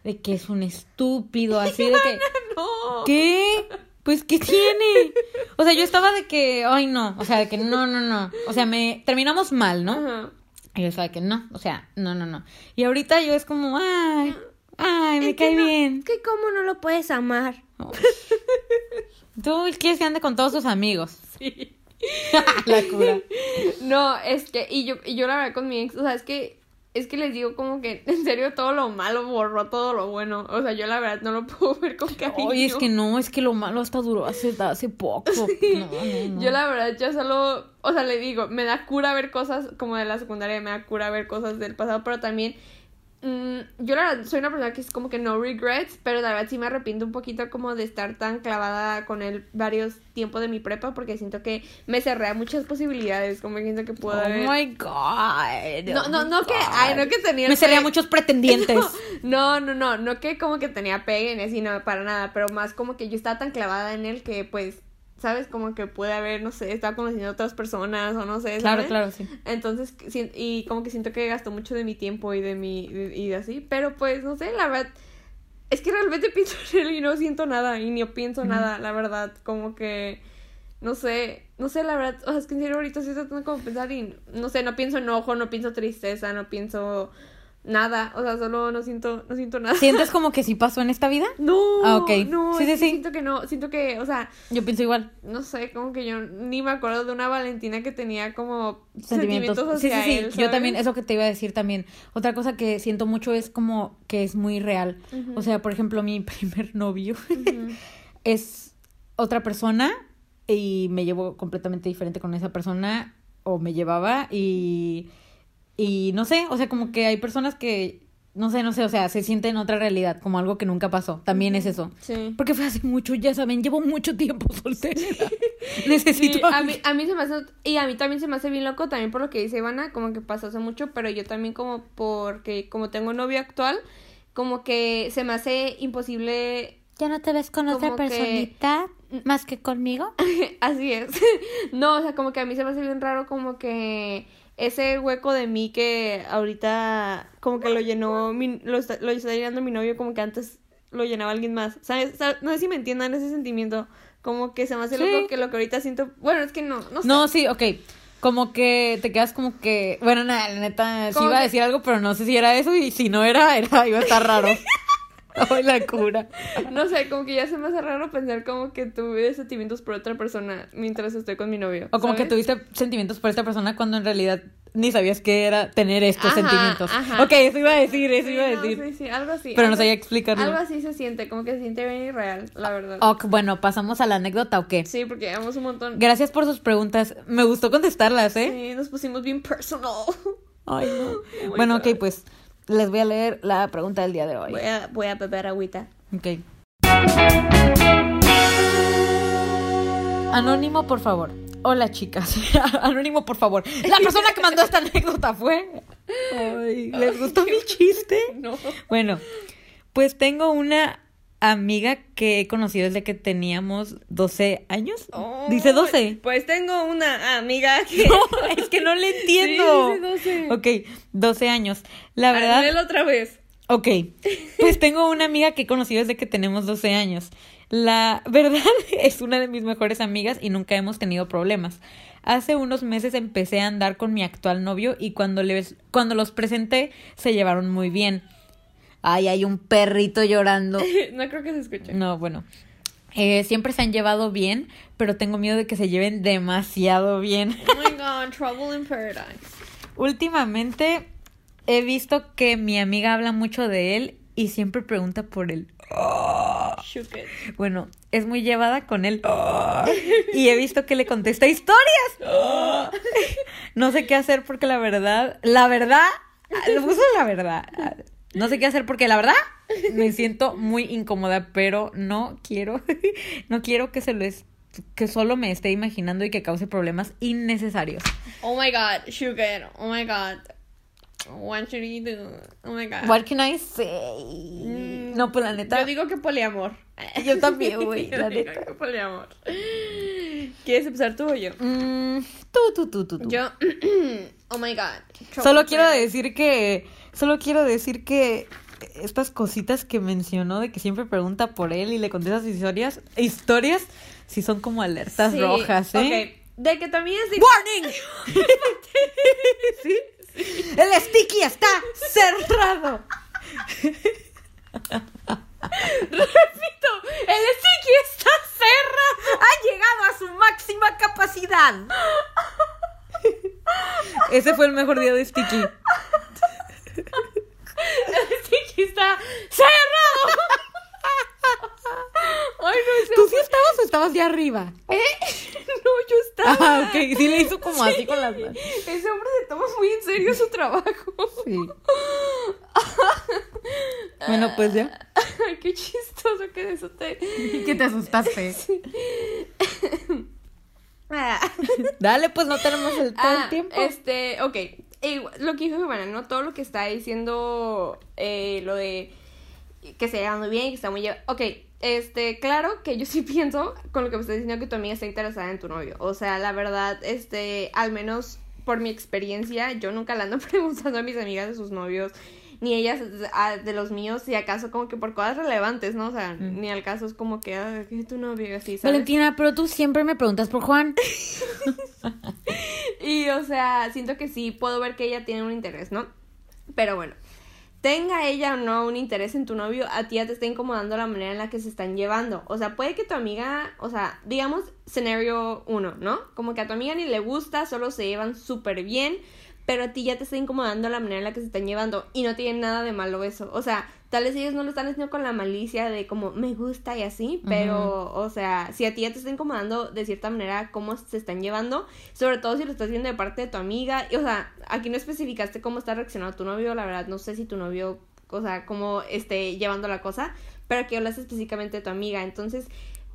de que es un estúpido, así de que. No. ¿Qué? Pues, ¿qué tiene? O sea, yo estaba de que, ay, no, o sea, de que no, no, no. O sea, me terminamos mal, ¿no? Ajá. Y yo estaba que no, o sea, no, no, no. Y ahorita yo es como, ay, ay, me Es que cae no- bien. Es que cómo no lo puedes amar. Tú quieres que ande con todos sus amigos. Sí. [laughs] La cura. [laughs] No, es que, y yo, y yo la verdad con mi ex, o sea, es que, es que les digo como que [laughs] en serio todo lo malo borró todo lo bueno. O sea, yo la verdad no lo [laughs] puedo ver con cariño. Oye, es que no, es que lo malo hasta duró hace, hace poco. [laughs] No, no, no. Yo la verdad ya solo, o sea, le digo, me da cura ver cosas como de la secundaria, me da cura ver cosas del pasado, pero también yo la verdad soy una persona que es como que no regrets, pero la verdad sí me arrepiento un poquito como de estar tan clavada con él varios tiempos de mi prepa porque siento que me cerré a muchas posibilidades, como que siento que puedo Oh haber... my god. No, no, Oh no my que, ay, no que tenía... Me cerré a muchos pretendientes. [laughs] No, no, no, no que como que tenía pegue ni así, no, para nada, pero más como que yo estaba tan clavada en él que pues, ¿sabes? Como que puede haber, no sé, estaba conociendo a otras personas o no sé, Claro, ¿sabes? claro, sí. Entonces, y como que siento que gastó mucho de mi tiempo y de mi, y de así, pero pues, no sé, la verdad, es que realmente [laughs] pienso en él y no siento nada, y ni pienso nada, la verdad, como que, no sé, no sé, la verdad, o sea, es que en serio ahorita estoy tratando como pensar y, no sé, no pienso enojo, no pienso tristeza, no pienso nada, o sea, solo no siento, no siento nada. ¿Sientes como que [laughs] sí pasó en esta vida? No, Ah, ok. no, Sí, sí, sí. siento que no, siento que, o sea, Yo pienso igual. no sé, como que yo ni me acuerdo de una Valentina que tenía como Sentimientos. sentimientos, sí, sí, hacia sí. él, Yo también, es lo que te iba a decir también. Otra cosa que siento mucho es como que es muy real. O sea, por ejemplo, mi [laughs] primer novio es otra persona y me llevo completamente diferente con esa persona o me llevaba y y no sé, o sea, como que hay personas que no sé, no sé, o sea, se sienten en otra realidad, como algo que nunca pasó. También es eso. Sí. Porque fue hace mucho, ya saben, llevo mucho tiempo [laughs] soltera. [laughs] Necesito Sí, a mí, a mí se me hace, y a mí también se me hace bien loco, también por lo que dice Ivana, como que pasó hace mucho, pero yo también como porque, como tengo novio actual, como que se me hace imposible, ¿Ya no te ves con otra que- personita más que conmigo? [laughs] así es, no, o sea, como que a mí se me hace bien raro como que ese hueco de mí que ahorita como que lo llenó, mi, lo, está, lo está llenando mi novio, como que antes lo llenaba alguien más, ¿sabes? ¿Sabes? No sé si me entiendan ese sentimiento, como que se me hace Sí. loco que lo que ahorita siento, bueno, es que no, no sé. No, sí, ok. Como que te quedas como que, bueno, nada, la neta, sí iba a decir algo, pero no sé si era eso y si no era, era iba a estar raro. [laughs] [laughs] Ay, la cura. No sé, como que ya se me hace raro pensar como que tuve sentimientos por otra persona mientras estoy con mi novio. O como que tuviste sentimientos por esta persona cuando en realidad ni sabías qué era tener estos Ajá, sentimientos. ajá. Ok, eso iba a decir, eso Sí, iba a no, decir. sí, sí, algo así. Pero no algo- sabía explicarlo. Algo así se siente, como que se siente bien irreal, la verdad. Ok, bueno, pasamos a la anécdota o qué. Sí, porque llevamos un montón. Gracias por sus preguntas. Me gustó contestarlas, ¿eh? Sí, nos pusimos bien personal. Ay, no. [laughs] Oh bueno, God. ok, pues les voy a leer la pregunta del día de hoy. Voy a, voy a beber agüita. Ok. Anónimo, por favor. Hola, chicas. [laughs] Anónimo, por favor. La persona que mandó esta anécdota fue. Ay, ¿les gustó mi [laughs] chiste? No. Bueno, pues tengo una amiga que he conocido desde que teníamos 12 años. Dice 12. Pues tengo una amiga [laughs] que. No, es que no le entiendo. Sí, dice 12. Ok, 12 años. La verdad. Otra vez. Ok, pues tengo una amiga que he conocido desde que tenemos 12 años. La verdad [laughs] es una de mis mejores amigas y nunca hemos tenido problemas. Hace unos meses empecé a andar con mi actual novio y cuando, les, cuando los presenté se llevaron muy bien. Ay, hay un perrito llorando. [laughs] No creo que se escuche. No, bueno. Eh, siempre se han llevado bien, pero tengo miedo de que se lleven demasiado bien. Oh my [laughs] god, Trouble in Paradise. Últimamente he visto que mi amiga habla mucho de él y siempre pregunta por él. [gasps] Bueno, es muy llevada con él. Y he visto que le contesta historias. [gasps] [laughs] No sé qué hacer porque la verdad, la verdad, le puso la verdad. No sé qué hacer porque la verdad me siento muy incómoda, pero no quiero, [laughs] no quiero que se les, que solo me esté imaginando y que cause problemas innecesarios. Oh my god, it. Oh my god. What should you do? Oh my god. What can I say? Mm, No, pues la neta. Yo digo que poliamor. Yo también, [laughs] güey, la digo neta. que poliamor. ¿Quieres empezar tú o yo? Mm, tú, tú, tú, tú, tú. Yo. [clears throat] oh my god. Solo quiero decir que. Solo quiero decir que estas cositas que mencionó de que siempre pregunta por él y le contesta sus historias, historias, sí son como alertas Sí, rojas, ¿eh? De que también es. ¡Warning! [laughs] ¿Sí? El sticky está cerrado. Repito, el sticky está cerrado. Ha llegado a su máxima capacidad. [laughs] Ese fue el mejor día de Sticky. El sticky está cerrado. Ay, no, ese ¿Tú sí estabas ya arriba? ¿Eh? [laughs] No, yo estaba. Ah, ok. Sí le hizo como así con las manos. Ese hombre se toma muy en serio su trabajo. Sí. [laughs] Bueno, pues ya. Ay, qué chistoso que eso te... [laughs] Que te asustaste. Ah. Dale, pues no tenemos el, todo Ah, el tiempo. Este, ok. Eh, lo que dijo Giovanna, ¿no? Todo lo que está diciendo, eh, lo de que se lleva muy bien, que está muy... Ok, este, claro que yo sí [laughs] pienso con lo que me estás diciendo que tu amiga está interesada en tu novio. O sea, la verdad, este, al menos por mi experiencia, yo nunca le ando [laughs] preguntando a mis amigas de sus novios, ni ellas a- de los míos, si acaso como que por cosas relevantes, ¿no? O sea, Mm. ni al caso es como que, ah, es tu novio, así, ¿sabes? Valentina, pero tú siempre me preguntas por Juan. [laughs] Y, o sea, siento que sí puedo ver que ella tiene un interés, ¿no? Pero bueno, tenga ella o no un interés en tu novio, a ti ya te está incomodando la manera en la que se están llevando. O sea, puede que tu amiga, o sea, digamos, escenario uno, ¿no? Como que a tu amiga ni le gusta, solo se llevan súper bien, pero a ti ya te está incomodando la manera en la que se están llevando y no tiene nada de malo eso. O sea, tal vez ellos no lo están haciendo con la malicia de como me gusta y así, pero, o sea, si a ti ya te está incomodando de cierta manera cómo se están llevando, sobre todo si lo estás viendo de parte de tu amiga, y, o sea, aquí no especificaste cómo está reaccionando tu novio, la verdad, no sé si tu novio, o sea, cómo esté llevando la cosa, pero aquí hablas específicamente de tu amiga, entonces...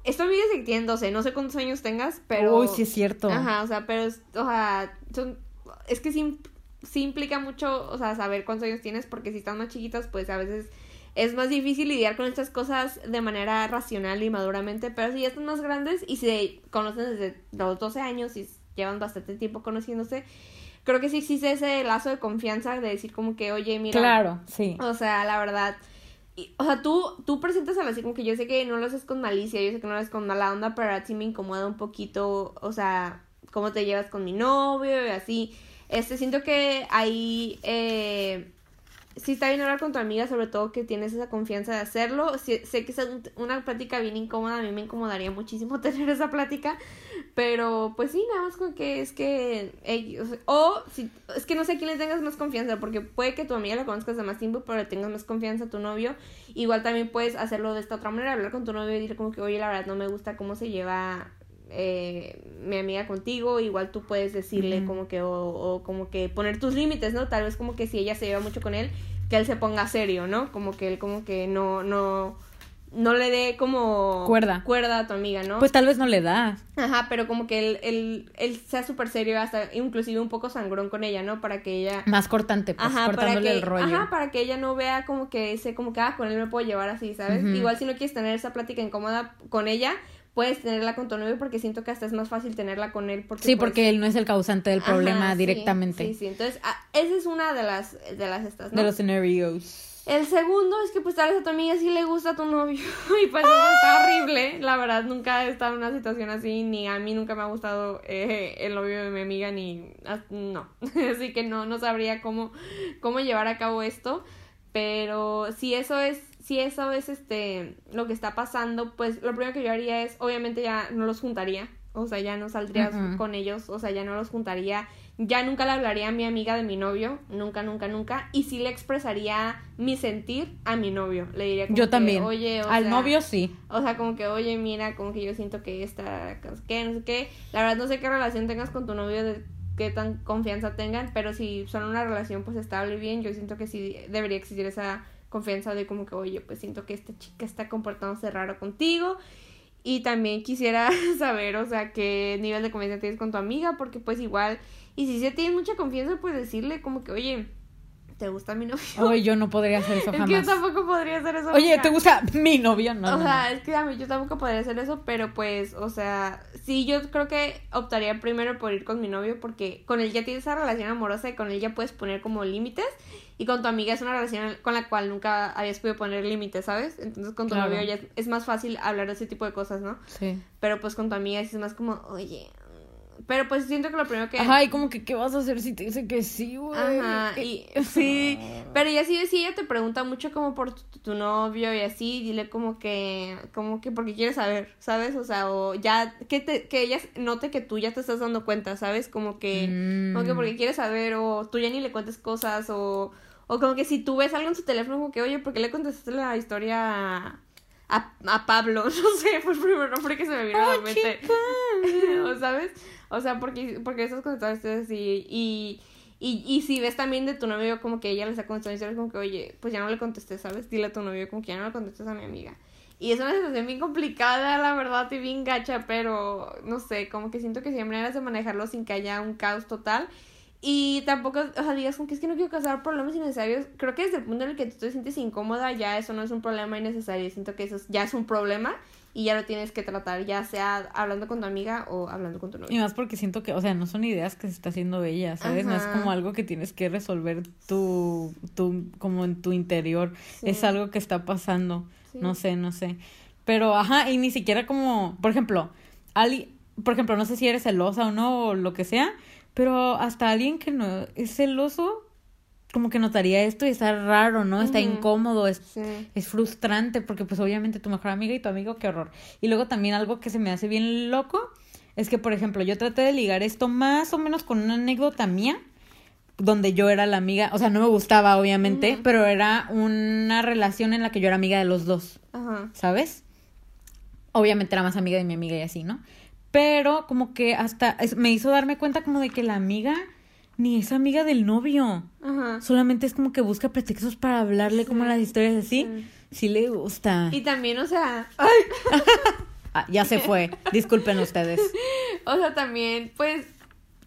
Esta amiga es que tiene 12, no sé cuántos años tengas, pero... Uy, sí es cierto. Ajá, o sea, pero, o sea, son, es que sí, sí implica mucho, o sea, saber cuántos años tienes, porque si están más chiquitas, pues a veces es más difícil lidiar con estas cosas de manera racional y maduramente, pero si ya están más grandes y se conocen desde los 12 años y llevan bastante tiempo conociéndose, creo que sí existe ese lazo de confianza de decir como que, oye, mira, Claro, sí. o sea, la verdad. y- o sea, tú, tú presentas a así como que yo sé que no lo haces con malicia, yo sé que no lo haces con mala onda, pero a ti me incomoda un poquito, o sea, cómo te llevas con mi novio y así. Este, siento que ahí, eh, sí está bien hablar con tu amiga, sobre todo que tienes esa confianza de hacerlo. Sé que es un- una plática bien incómoda, a mí me incomodaría muchísimo [laughs] tener esa plática, pero pues sí, nada más como que es que ellos, o si, es que no sé a quién le tengas más confianza, porque puede que tu amiga la conozcas de más tiempo, pero le tengas más confianza a tu novio. Igual también puedes hacerlo de esta otra manera, hablar con tu novio y decir como que, oye, la verdad no me gusta cómo se lleva eh, mi amiga contigo, igual tú puedes decirle como que, o, o como que poner tus límites, ¿no? Tal vez como que si ella se lleva mucho con él, que él se ponga serio, ¿no? Como que él como que no, no, no le dé como Cuerda. cuerda a tu amiga, ¿no? Pues tal vez no le da. Ajá, pero como que él, él, él sea súper serio, hasta inclusive un poco sangrón con ella, ¿no? Para que ella... Más cortante, pues, Ajá, para cortándole que, el rollo. ajá, para que ella no vea como que ese, como que, ah, con él me puedo llevar así, ¿sabes? Igual si no quieres tener esa plática incómoda con ella, puedes tenerla con tu novio porque siento que hasta es más fácil tenerla con él porque Sí, pues, porque él no es el causante del problema directamente. Sí, sí, entonces, ah, esa es una de las, de las estas, ¿no? De los scenarios. El segundo es que pues tal vez a tu amiga sí le gusta a tu novio [laughs] y pues eso está horrible. La verdad nunca he estado en una situación así, ni a mí nunca me ha gustado eh, el novio de mi amiga, ni... ah, No, [laughs] así que no, no sabría cómo, cómo llevar a cabo esto. Pero si eso es, si eso es este lo que está pasando, pues lo primero que yo haría es, obviamente ya no los juntaría. O sea, ya no saldrías Ujú. con ellos, o sea, ya no los juntaría. Ya nunca le hablaría a mi amiga de mi novio, nunca, nunca, nunca. Y sí le expresaría mi sentir a mi novio. Le diría como Yo que, también. oye, o Al sea, novio sí. o sea, como que, oye, mira, como que yo siento que esta, qué, no sé qué. La verdad no sé qué relación tengas con tu novio, de qué tan confianza tengan, pero si son una relación pues estable y bien, yo siento que sí debería existir esa confianza de como que, oye, pues siento que esta chica está comportándose raro contigo. Y también quisiera [laughs] saber, o sea, qué nivel de confianza tienes con tu amiga, porque pues igual, y si se tienes mucha confianza, pues decirle como que, oye, ¿te gusta mi novio? Oye, yo no podría hacer eso [laughs] es que yo jamás. tampoco podría hacer eso. Oye. ¿te gusta mi novio? No, o no, sea, no. es que a mí yo tampoco podría hacer eso, pero pues, o sea, sí, yo creo que optaría primero por ir con mi novio porque con él ya tienes esa relación amorosa y con él ya puedes poner como límites y con tu amiga es una relación con la cual nunca habías podido poner límites, ¿sabes? Entonces con tu Claro. novio ya es, es más fácil hablar de ese tipo de cosas, ¿no? Sí. Pero pues con tu amiga sí es más como, oye, pero pues siento que lo primero que... Ajá, y como que, ¿qué vas a hacer si te dice que sí, güey? Ajá, y [laughs] sí, pero y así si ella te pregunta mucho como por tu, tu novio y así, dile como que, como que porque quiere saber, ¿sabes? O sea, o ya, que te, que ella note que tú ya te estás dando cuenta, ¿sabes? Como que, Mm. como que porque quiere saber, o tú ya ni le cuentes cosas, o, o como que si tú ves algo en su teléfono, como que, oye, ¿por qué le contestaste la historia a, a, Pablo? [laughs] No sé, fue el primer nombre que se me vino a la mente. [laughs] o sabes o sea porque porque esas cosas así y Y, y si ves también de tu novio como que ella le está contestando historias como que, oye, pues ya no le contesté, ¿sabes? Dile a tu novio como que ya no le contestes a mi amiga. Y es una situación bien complicada, la verdad, y bien gacha, pero no sé, como que siento que siempre hay maneras de manejarlo sin que haya un caos total. Y tampoco, o sea, digas como que es que no quiero causar problemas innecesarios. Creo que desde el punto en el que tú te sientes incómoda, ya eso no es un problema innecesario. Siento que eso es- ya es un problema y ya lo tienes que tratar, ya sea hablando con tu amiga o hablando con tu Y novio. más porque siento que, o sea, no son ideas que se está haciendo ella, ¿sabes? No es Ajá. como algo que tienes que resolver tú, tú como en tu interior. Sí. Es algo que está pasando. Sí. No sé, no sé. Pero, ajá, y ni siquiera como, por ejemplo, ali, por ejemplo, no sé si eres celosa o no, o lo que sea, pero hasta alguien que no es celoso, como que notaría esto y está raro, ¿no? Está incómodo, es Sí. es frustrante porque pues obviamente tu mejor amiga y tu amigo, qué horror. Y luego también algo que se me hace bien loco es que, por ejemplo, yo traté de ligar esto más o menos con una anécdota mía donde yo era la amiga, o sea, no me gustaba obviamente, pero era una relación en la que yo era amiga de los dos. ¿sabes? Obviamente era más amiga de mi amiga y así, ¿no? Pero como que hasta es- me hizo darme cuenta como de que la amiga ni es amiga del novio. Ajá. Solamente es como que busca pretextos para hablarle como las historias así. sí. Sí le gusta. Y también, o sea, [laughs] Ah, ya se fue. Disculpen ustedes. o sea, también, pues,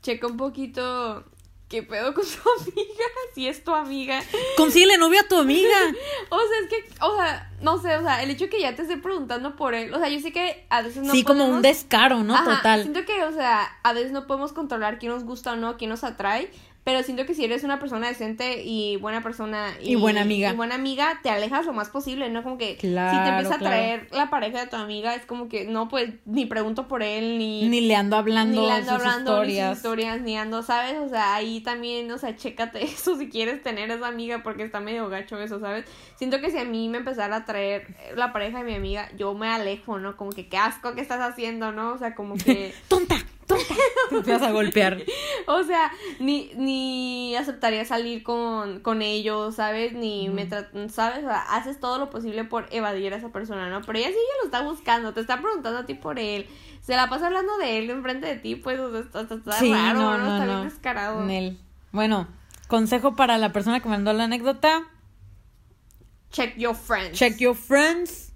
checa un poquito qué pedo con tu [laughs] amiga, si es tu amiga. Consíguele novia a tu amiga. [laughs] O sea, es que, o sea, no sé, o sea, el hecho que ya te esté preguntando por él, o sea, yo sé que a veces no sí, como un descaro, ¿no? Ajá, Total. Siento que, o sea, a veces no podemos controlar quién nos gusta o no, quién nos atrae, pero siento que si eres una persona decente y buena persona Y buena amiga. y buena amiga, te alejas lo más posible, ¿no? Como que si te Claro, empieza a traer la pareja de tu amiga, es como que no, pues ni pregunto por él, ni, Ni le ando hablando, ni le ando sus hablando ni historias. sus historias, ni ando, ¿sabes? O sea, ahí también, o sea, chécate [laughs] eso si quieres tener esa amiga, porque está medio gacho eso, ¿sabes? Siento que si a mí me empezara a traer la pareja de mi amiga, yo me alejo, ¿no? Como que qué asco que estás haciendo, ¿no? O sea, como que... [laughs] ¡Tonta! ¡Tonta! Te empiezas a golpear. [laughs] O sea, ni, ni aceptaría salir con, con ellos, ¿sabes? Ni me ¿sabes? O sea, haces todo lo posible por evadir a esa persona, ¿no? Pero ella sí ella lo está buscando, te está preguntando a ti por él. Se la pasa hablando de él enfrente de ti, pues, o sea, está, está- está Sí, raro, no, ¿no? no, Está no. bien descarado. Nel. Bueno, consejo para la persona que mandó la anécdota. Check your friends. Check your friends.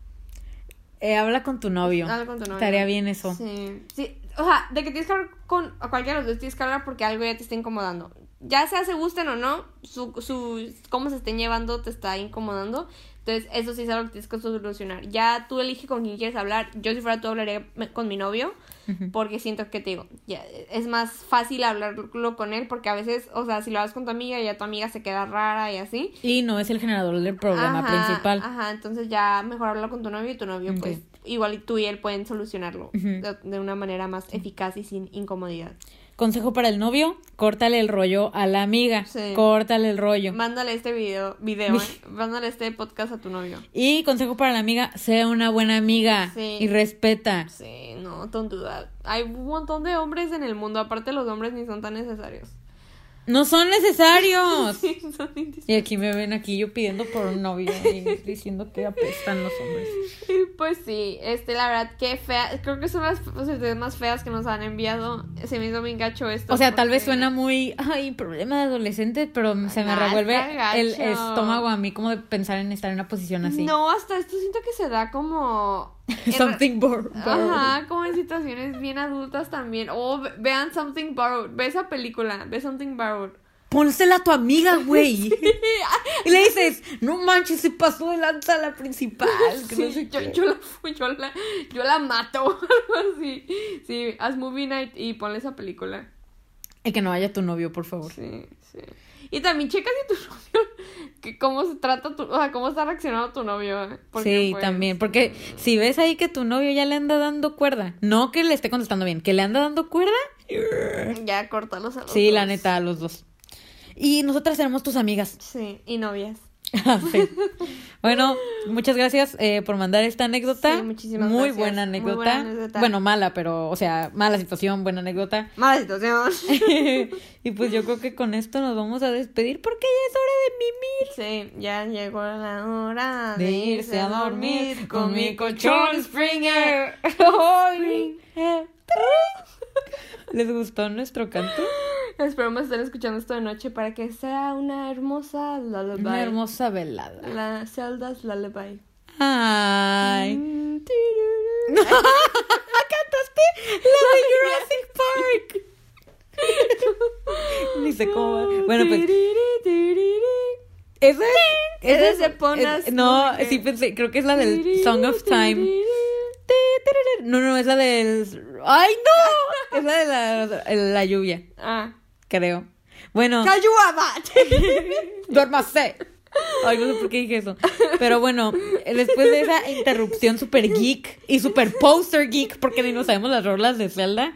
Eh, habla con tu novio. Habla con tu novio. Estaría bien eso. Sí, sí. O sea, de que tienes que hablar con a cualquiera de los dos, tienes que hablar porque algo ya te está incomodando. Ya sea se gusten o no, su, su, cómo se estén llevando te está incomodando. Entonces, eso sí es algo que tienes que solucionar. Ya tú eliges con quién quieres hablar. Yo, si fuera tú, hablaría con mi novio. Porque siento que te digo, ya es más fácil hablarlo con él. Porque a veces, o sea, si lo hablas con tu amiga, ya tu amiga se queda rara y así. Y no es el generador del problema Ajá, principal. Ajá, entonces ya mejor hablarlo con tu novio y tu novio, Ok. pues, igual y tú y él pueden solucionarlo de, de una manera más eficaz y sin incomodidad. Consejo para el novio, córtale el rollo a la amiga. Sí. Córtale el rollo. Mándale este video, video, ¿eh? Mándale este podcast a tu novio. Y consejo para la amiga, sea una buena amiga Sí. y respeta. Sí, no, that. Hay un montón de hombres en el mundo, aparte los hombres ni son tan necesarios. No son necesarios. [laughs] Sí, son Y aquí me ven aquí yo pidiendo por un novio y [laughs] diciendo que apestan los hombres. Pues sí, este, la verdad, que fea. Creo que son las sociedades más feas que nos han enviado. Se me hizo bien gacho esto. O sea, tal vez suena muy, ay, problema de adolescente, pero se me revuelve el estómago a mí como de pensar en estar en una posición así. No, hasta esto siento que se da como. [laughs] Something bor- borrowed. Ajá, como en situaciones bien adultas también. O ve- vean Something Borrowed. Ve esa película, ve Something Borrowed. Pónsela a tu amiga, güey. [laughs] [laughs] y le dices, no manches, se pasó de lanza la principal. que no Sí, sé yo, qué". yo la yo la, yo la mato. Sí, haz movie night y ponle esa película. Y que no vaya tu novio, por favor. Sí, sí. Y también checa si tu novio, que cómo se trata tu, o sea, cómo está reaccionando tu novio. ¿eh? Porque, sí, pues, también. Porque si ves ahí que tu novio ya le anda dando cuerda, no que le esté contestando bien, que le anda dando cuerda, [laughs] Ya, córtalos a los sí, la neta, a los dos. Y nosotras seremos tus amigas. Sí, y novias. [laughs] Sí. Bueno, muchas gracias eh, por mandar esta anécdota. Sí, muchísimas Muy gracias. buena Muy anécdota. buena anécdota. Bueno, mala, pero, o sea, mala situación, buena anécdota. [laughs] Mala situación. [laughs] y pues yo creo que con esto nos vamos a despedir porque ya es hora de mimir. Sí, ya llegó la hora De irse a dormir con mi colchón Springer. Ay. ¿Les gustó nuestro canto? Esperamos estar escuchando esto de noche para que sea una hermosa lullaby. Una hermosa velada. La Zelda's Lullaby. Ay. Mm. [laughs] ¿Cantaste la de Jurassic Park? [laughs] Ni sé cómo. Bueno, pues. Esa es... Ese esa es Ponas, No, sí pensé, creo que es la del Song of Time. No, no, es la del... ¡Ay, no! [laughs] Es la de la, la lluvia, Ah. creo. Bueno, [laughs] duérmase. Ay, no sé por qué dije eso. Pero bueno, después de esa interrupción super geek y super poster geek, porque ni no sabemos las rolas de Zelda,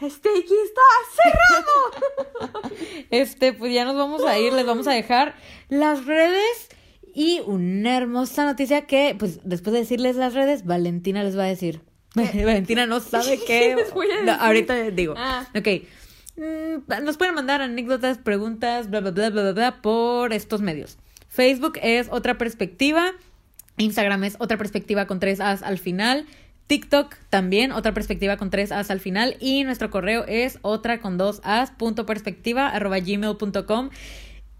Este aquí está cerrado. [laughs] este, pues ya nos vamos a ir, les vamos a dejar las redes y una hermosa noticia que, pues después de decirles las redes, Valentina les va a decir. [laughs] Valentina no sabe [laughs] qué. les voy a No, ahorita digo. Ah. Ok. Mm, Nos pueden mandar anécdotas, preguntas, bla, bla, bla, bla, bla, bla, por estos medios. Facebook es otra perspectiva. Instagram es otra perspectiva con tres As al final. TikTok también, otra perspectiva con tres As al final. Y nuestro correo es otra con dos As punto perspectiva arroba gmail.com.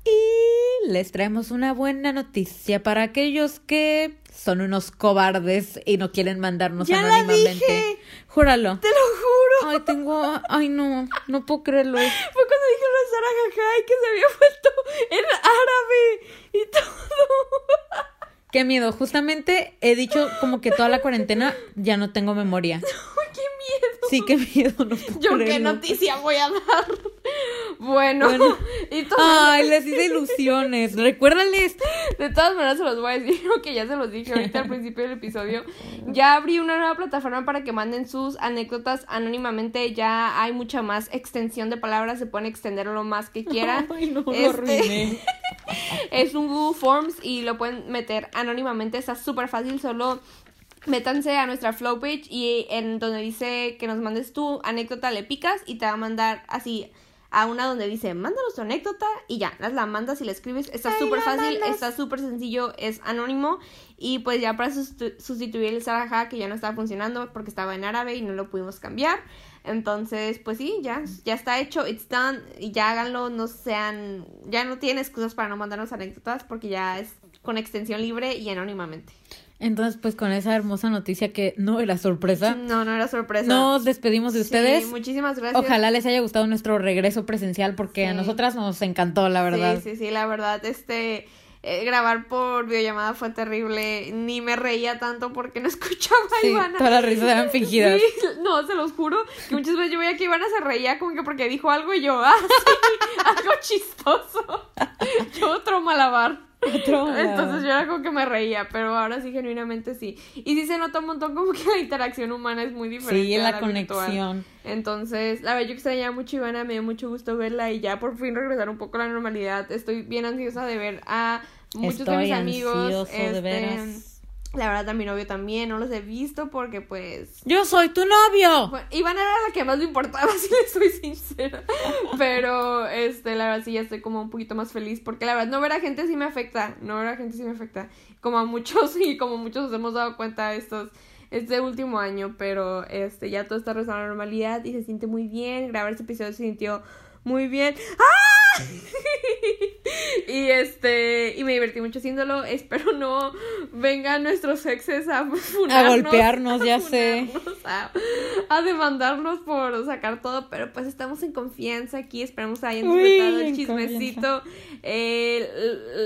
Y les traemos una buena noticia para aquellos que son unos cobardes y no quieren mandarnos Ya la anónimamente. dije. Júralo. Te lo juro. Ay, tengo. Ay, no. No puedo creerlo. Fue cuando dije lo de Sara Jajay que se había vuelto en árabe y todo. Qué miedo. Justamente he dicho como que toda la cuarentena ya no tengo memoria. [laughs] Miedo. Sí, qué miedo. No Yo qué noticia voy a dar. [laughs] Bueno, Bueno. [laughs] y to- Ay, les hice ilusiones. Recuérdales. de todas maneras se los voy a decir, [laughs] que ya se los dije ahorita al principio del episodio. Ya abrí una nueva plataforma para que manden sus anécdotas anónimamente. Ya hay mucha más extensión de palabras, se pueden extender lo más que quieran. Ay, no, lo Este- arruiné. Es un Google Forms y lo pueden meter anónimamente, está súper fácil, solo métanse a nuestra flow page y en donde dice que nos mandes tu anécdota le picas y te va a mandar así a una donde dice mándanos tu anécdota y ya, las la mandas y la escribes, está súper fácil, mandas. está súper sencillo, es anónimo y pues ya para sustitu- sustituir el Saraja que ya no estaba funcionando porque estaba en árabe y no lo pudimos cambiar. Entonces, pues sí, ya, ya está hecho, it's done, y ya háganlo, no sean, ya no tienen excusas para no mandarnos anécdotas porque ya es con extensión libre y anónimamente. Entonces, pues con esa hermosa noticia que no era sorpresa, [laughs] No, no era sorpresa. nos despedimos de Sí, ustedes. muchísimas gracias. Ojalá les haya gustado nuestro regreso presencial porque a nosotras nos encantó, la verdad. Sí, sí, sí, la verdad, este, eh, grabar por videollamada fue terrible, ni me reía tanto porque no [laughs] escuchaba a Sí, Ivana. todas las risas eran fingidas. Sí, [laughs] no, se los juro que muchas veces yo veía que Ivana se reía como que porque dijo algo y yo, ah, sí, algo chistoso. Yo otro malabar. [laughs] Entonces yo era como que me reía, pero ahora sí, genuinamente sí. Y sí se nota un montón como que la interacción humana es muy diferente. Sí, a la virtual. conexión. Entonces, la verdad, yo extrañaba mucho Ivana, me dio mucho gusto verla y ya por fin regresar un poco a la normalidad. Estoy bien ansiosa de ver a muchos de mis amigos. ansioso, de este, veras. La verdad, a mi novio también, no los he visto porque pues... Yo soy tu novio. Bueno, Ivana era la que más me importaba, [laughs] si le soy sincera. Pero, este, la verdad sí ya estoy como un poquito más feliz. Porque la verdad, no ver a gente sí me afecta. No ver a gente sí me afecta. Como a muchos [laughs] y como muchos nos hemos dado cuenta estos, este último año. Pero, este, ya todo está regresando a la normalidad y se siente muy bien. Grabar este episodio se sintió muy bien. ¡Ah! [laughs] y este, y me divertí mucho haciéndolo. Espero no vengan nuestros exes a funarnos, golpearnos, ya a sé. [laughs] A, a demandarnos por sacar todo, pero pues estamos en confianza aquí. Esperemos que hayan Uy, disfrutado el chismecito. Eh,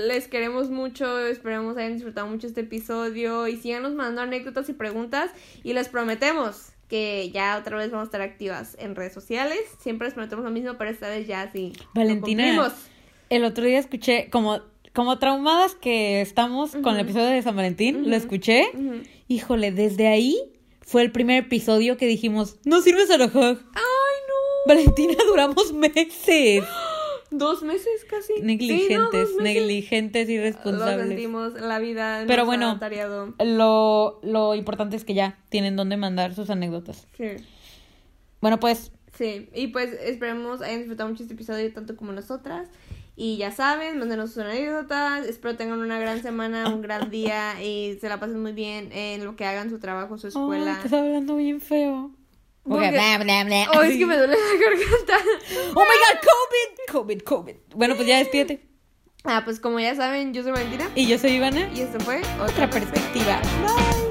les queremos mucho. Esperemos hayan disfrutado mucho este episodio. Y síganos mandando anécdotas y preguntas. Y les prometemos que ya otra vez vamos a estar activas en redes sociales. Siempre les prometemos lo mismo, pero esta vez ya sí. Valentina. El otro día escuché, como, como traumadas que estamos con el episodio de San Valentín, lo escuché. Híjole, desde ahí fue el primer episodio que dijimos, no sirves a la hug. ¡Ay, no! Valentina, [laughs] duramos meses. Dos meses casi. Negligentes, Sí, no, meses. negligentes, Lo irresponsables. sentimos, la vida Pero nos bueno. ha tareado. Lo, lo importante es que ya tienen dónde mandar sus anécdotas. Sí. Bueno, pues, Sí, y pues esperemos hayan disfrutado mucho este episodio tanto como nosotras. Y ya saben, mándenos sus anécdotas. Espero tengan una gran semana, un gran día y se la pasen muy bien en lo que hagan su trabajo, su escuela. Ay, que está hablando bien feo. Ok, Porque- bla, bla, bla. Oh, es que me duele la [laughs] garganta. Oh my god, COVID, COVID, COVID. Bueno, pues ya despídete. Ah, pues como ya saben, yo soy Valentina. Y yo soy Ivana. Y esto fue Otra perspectiva. Bye.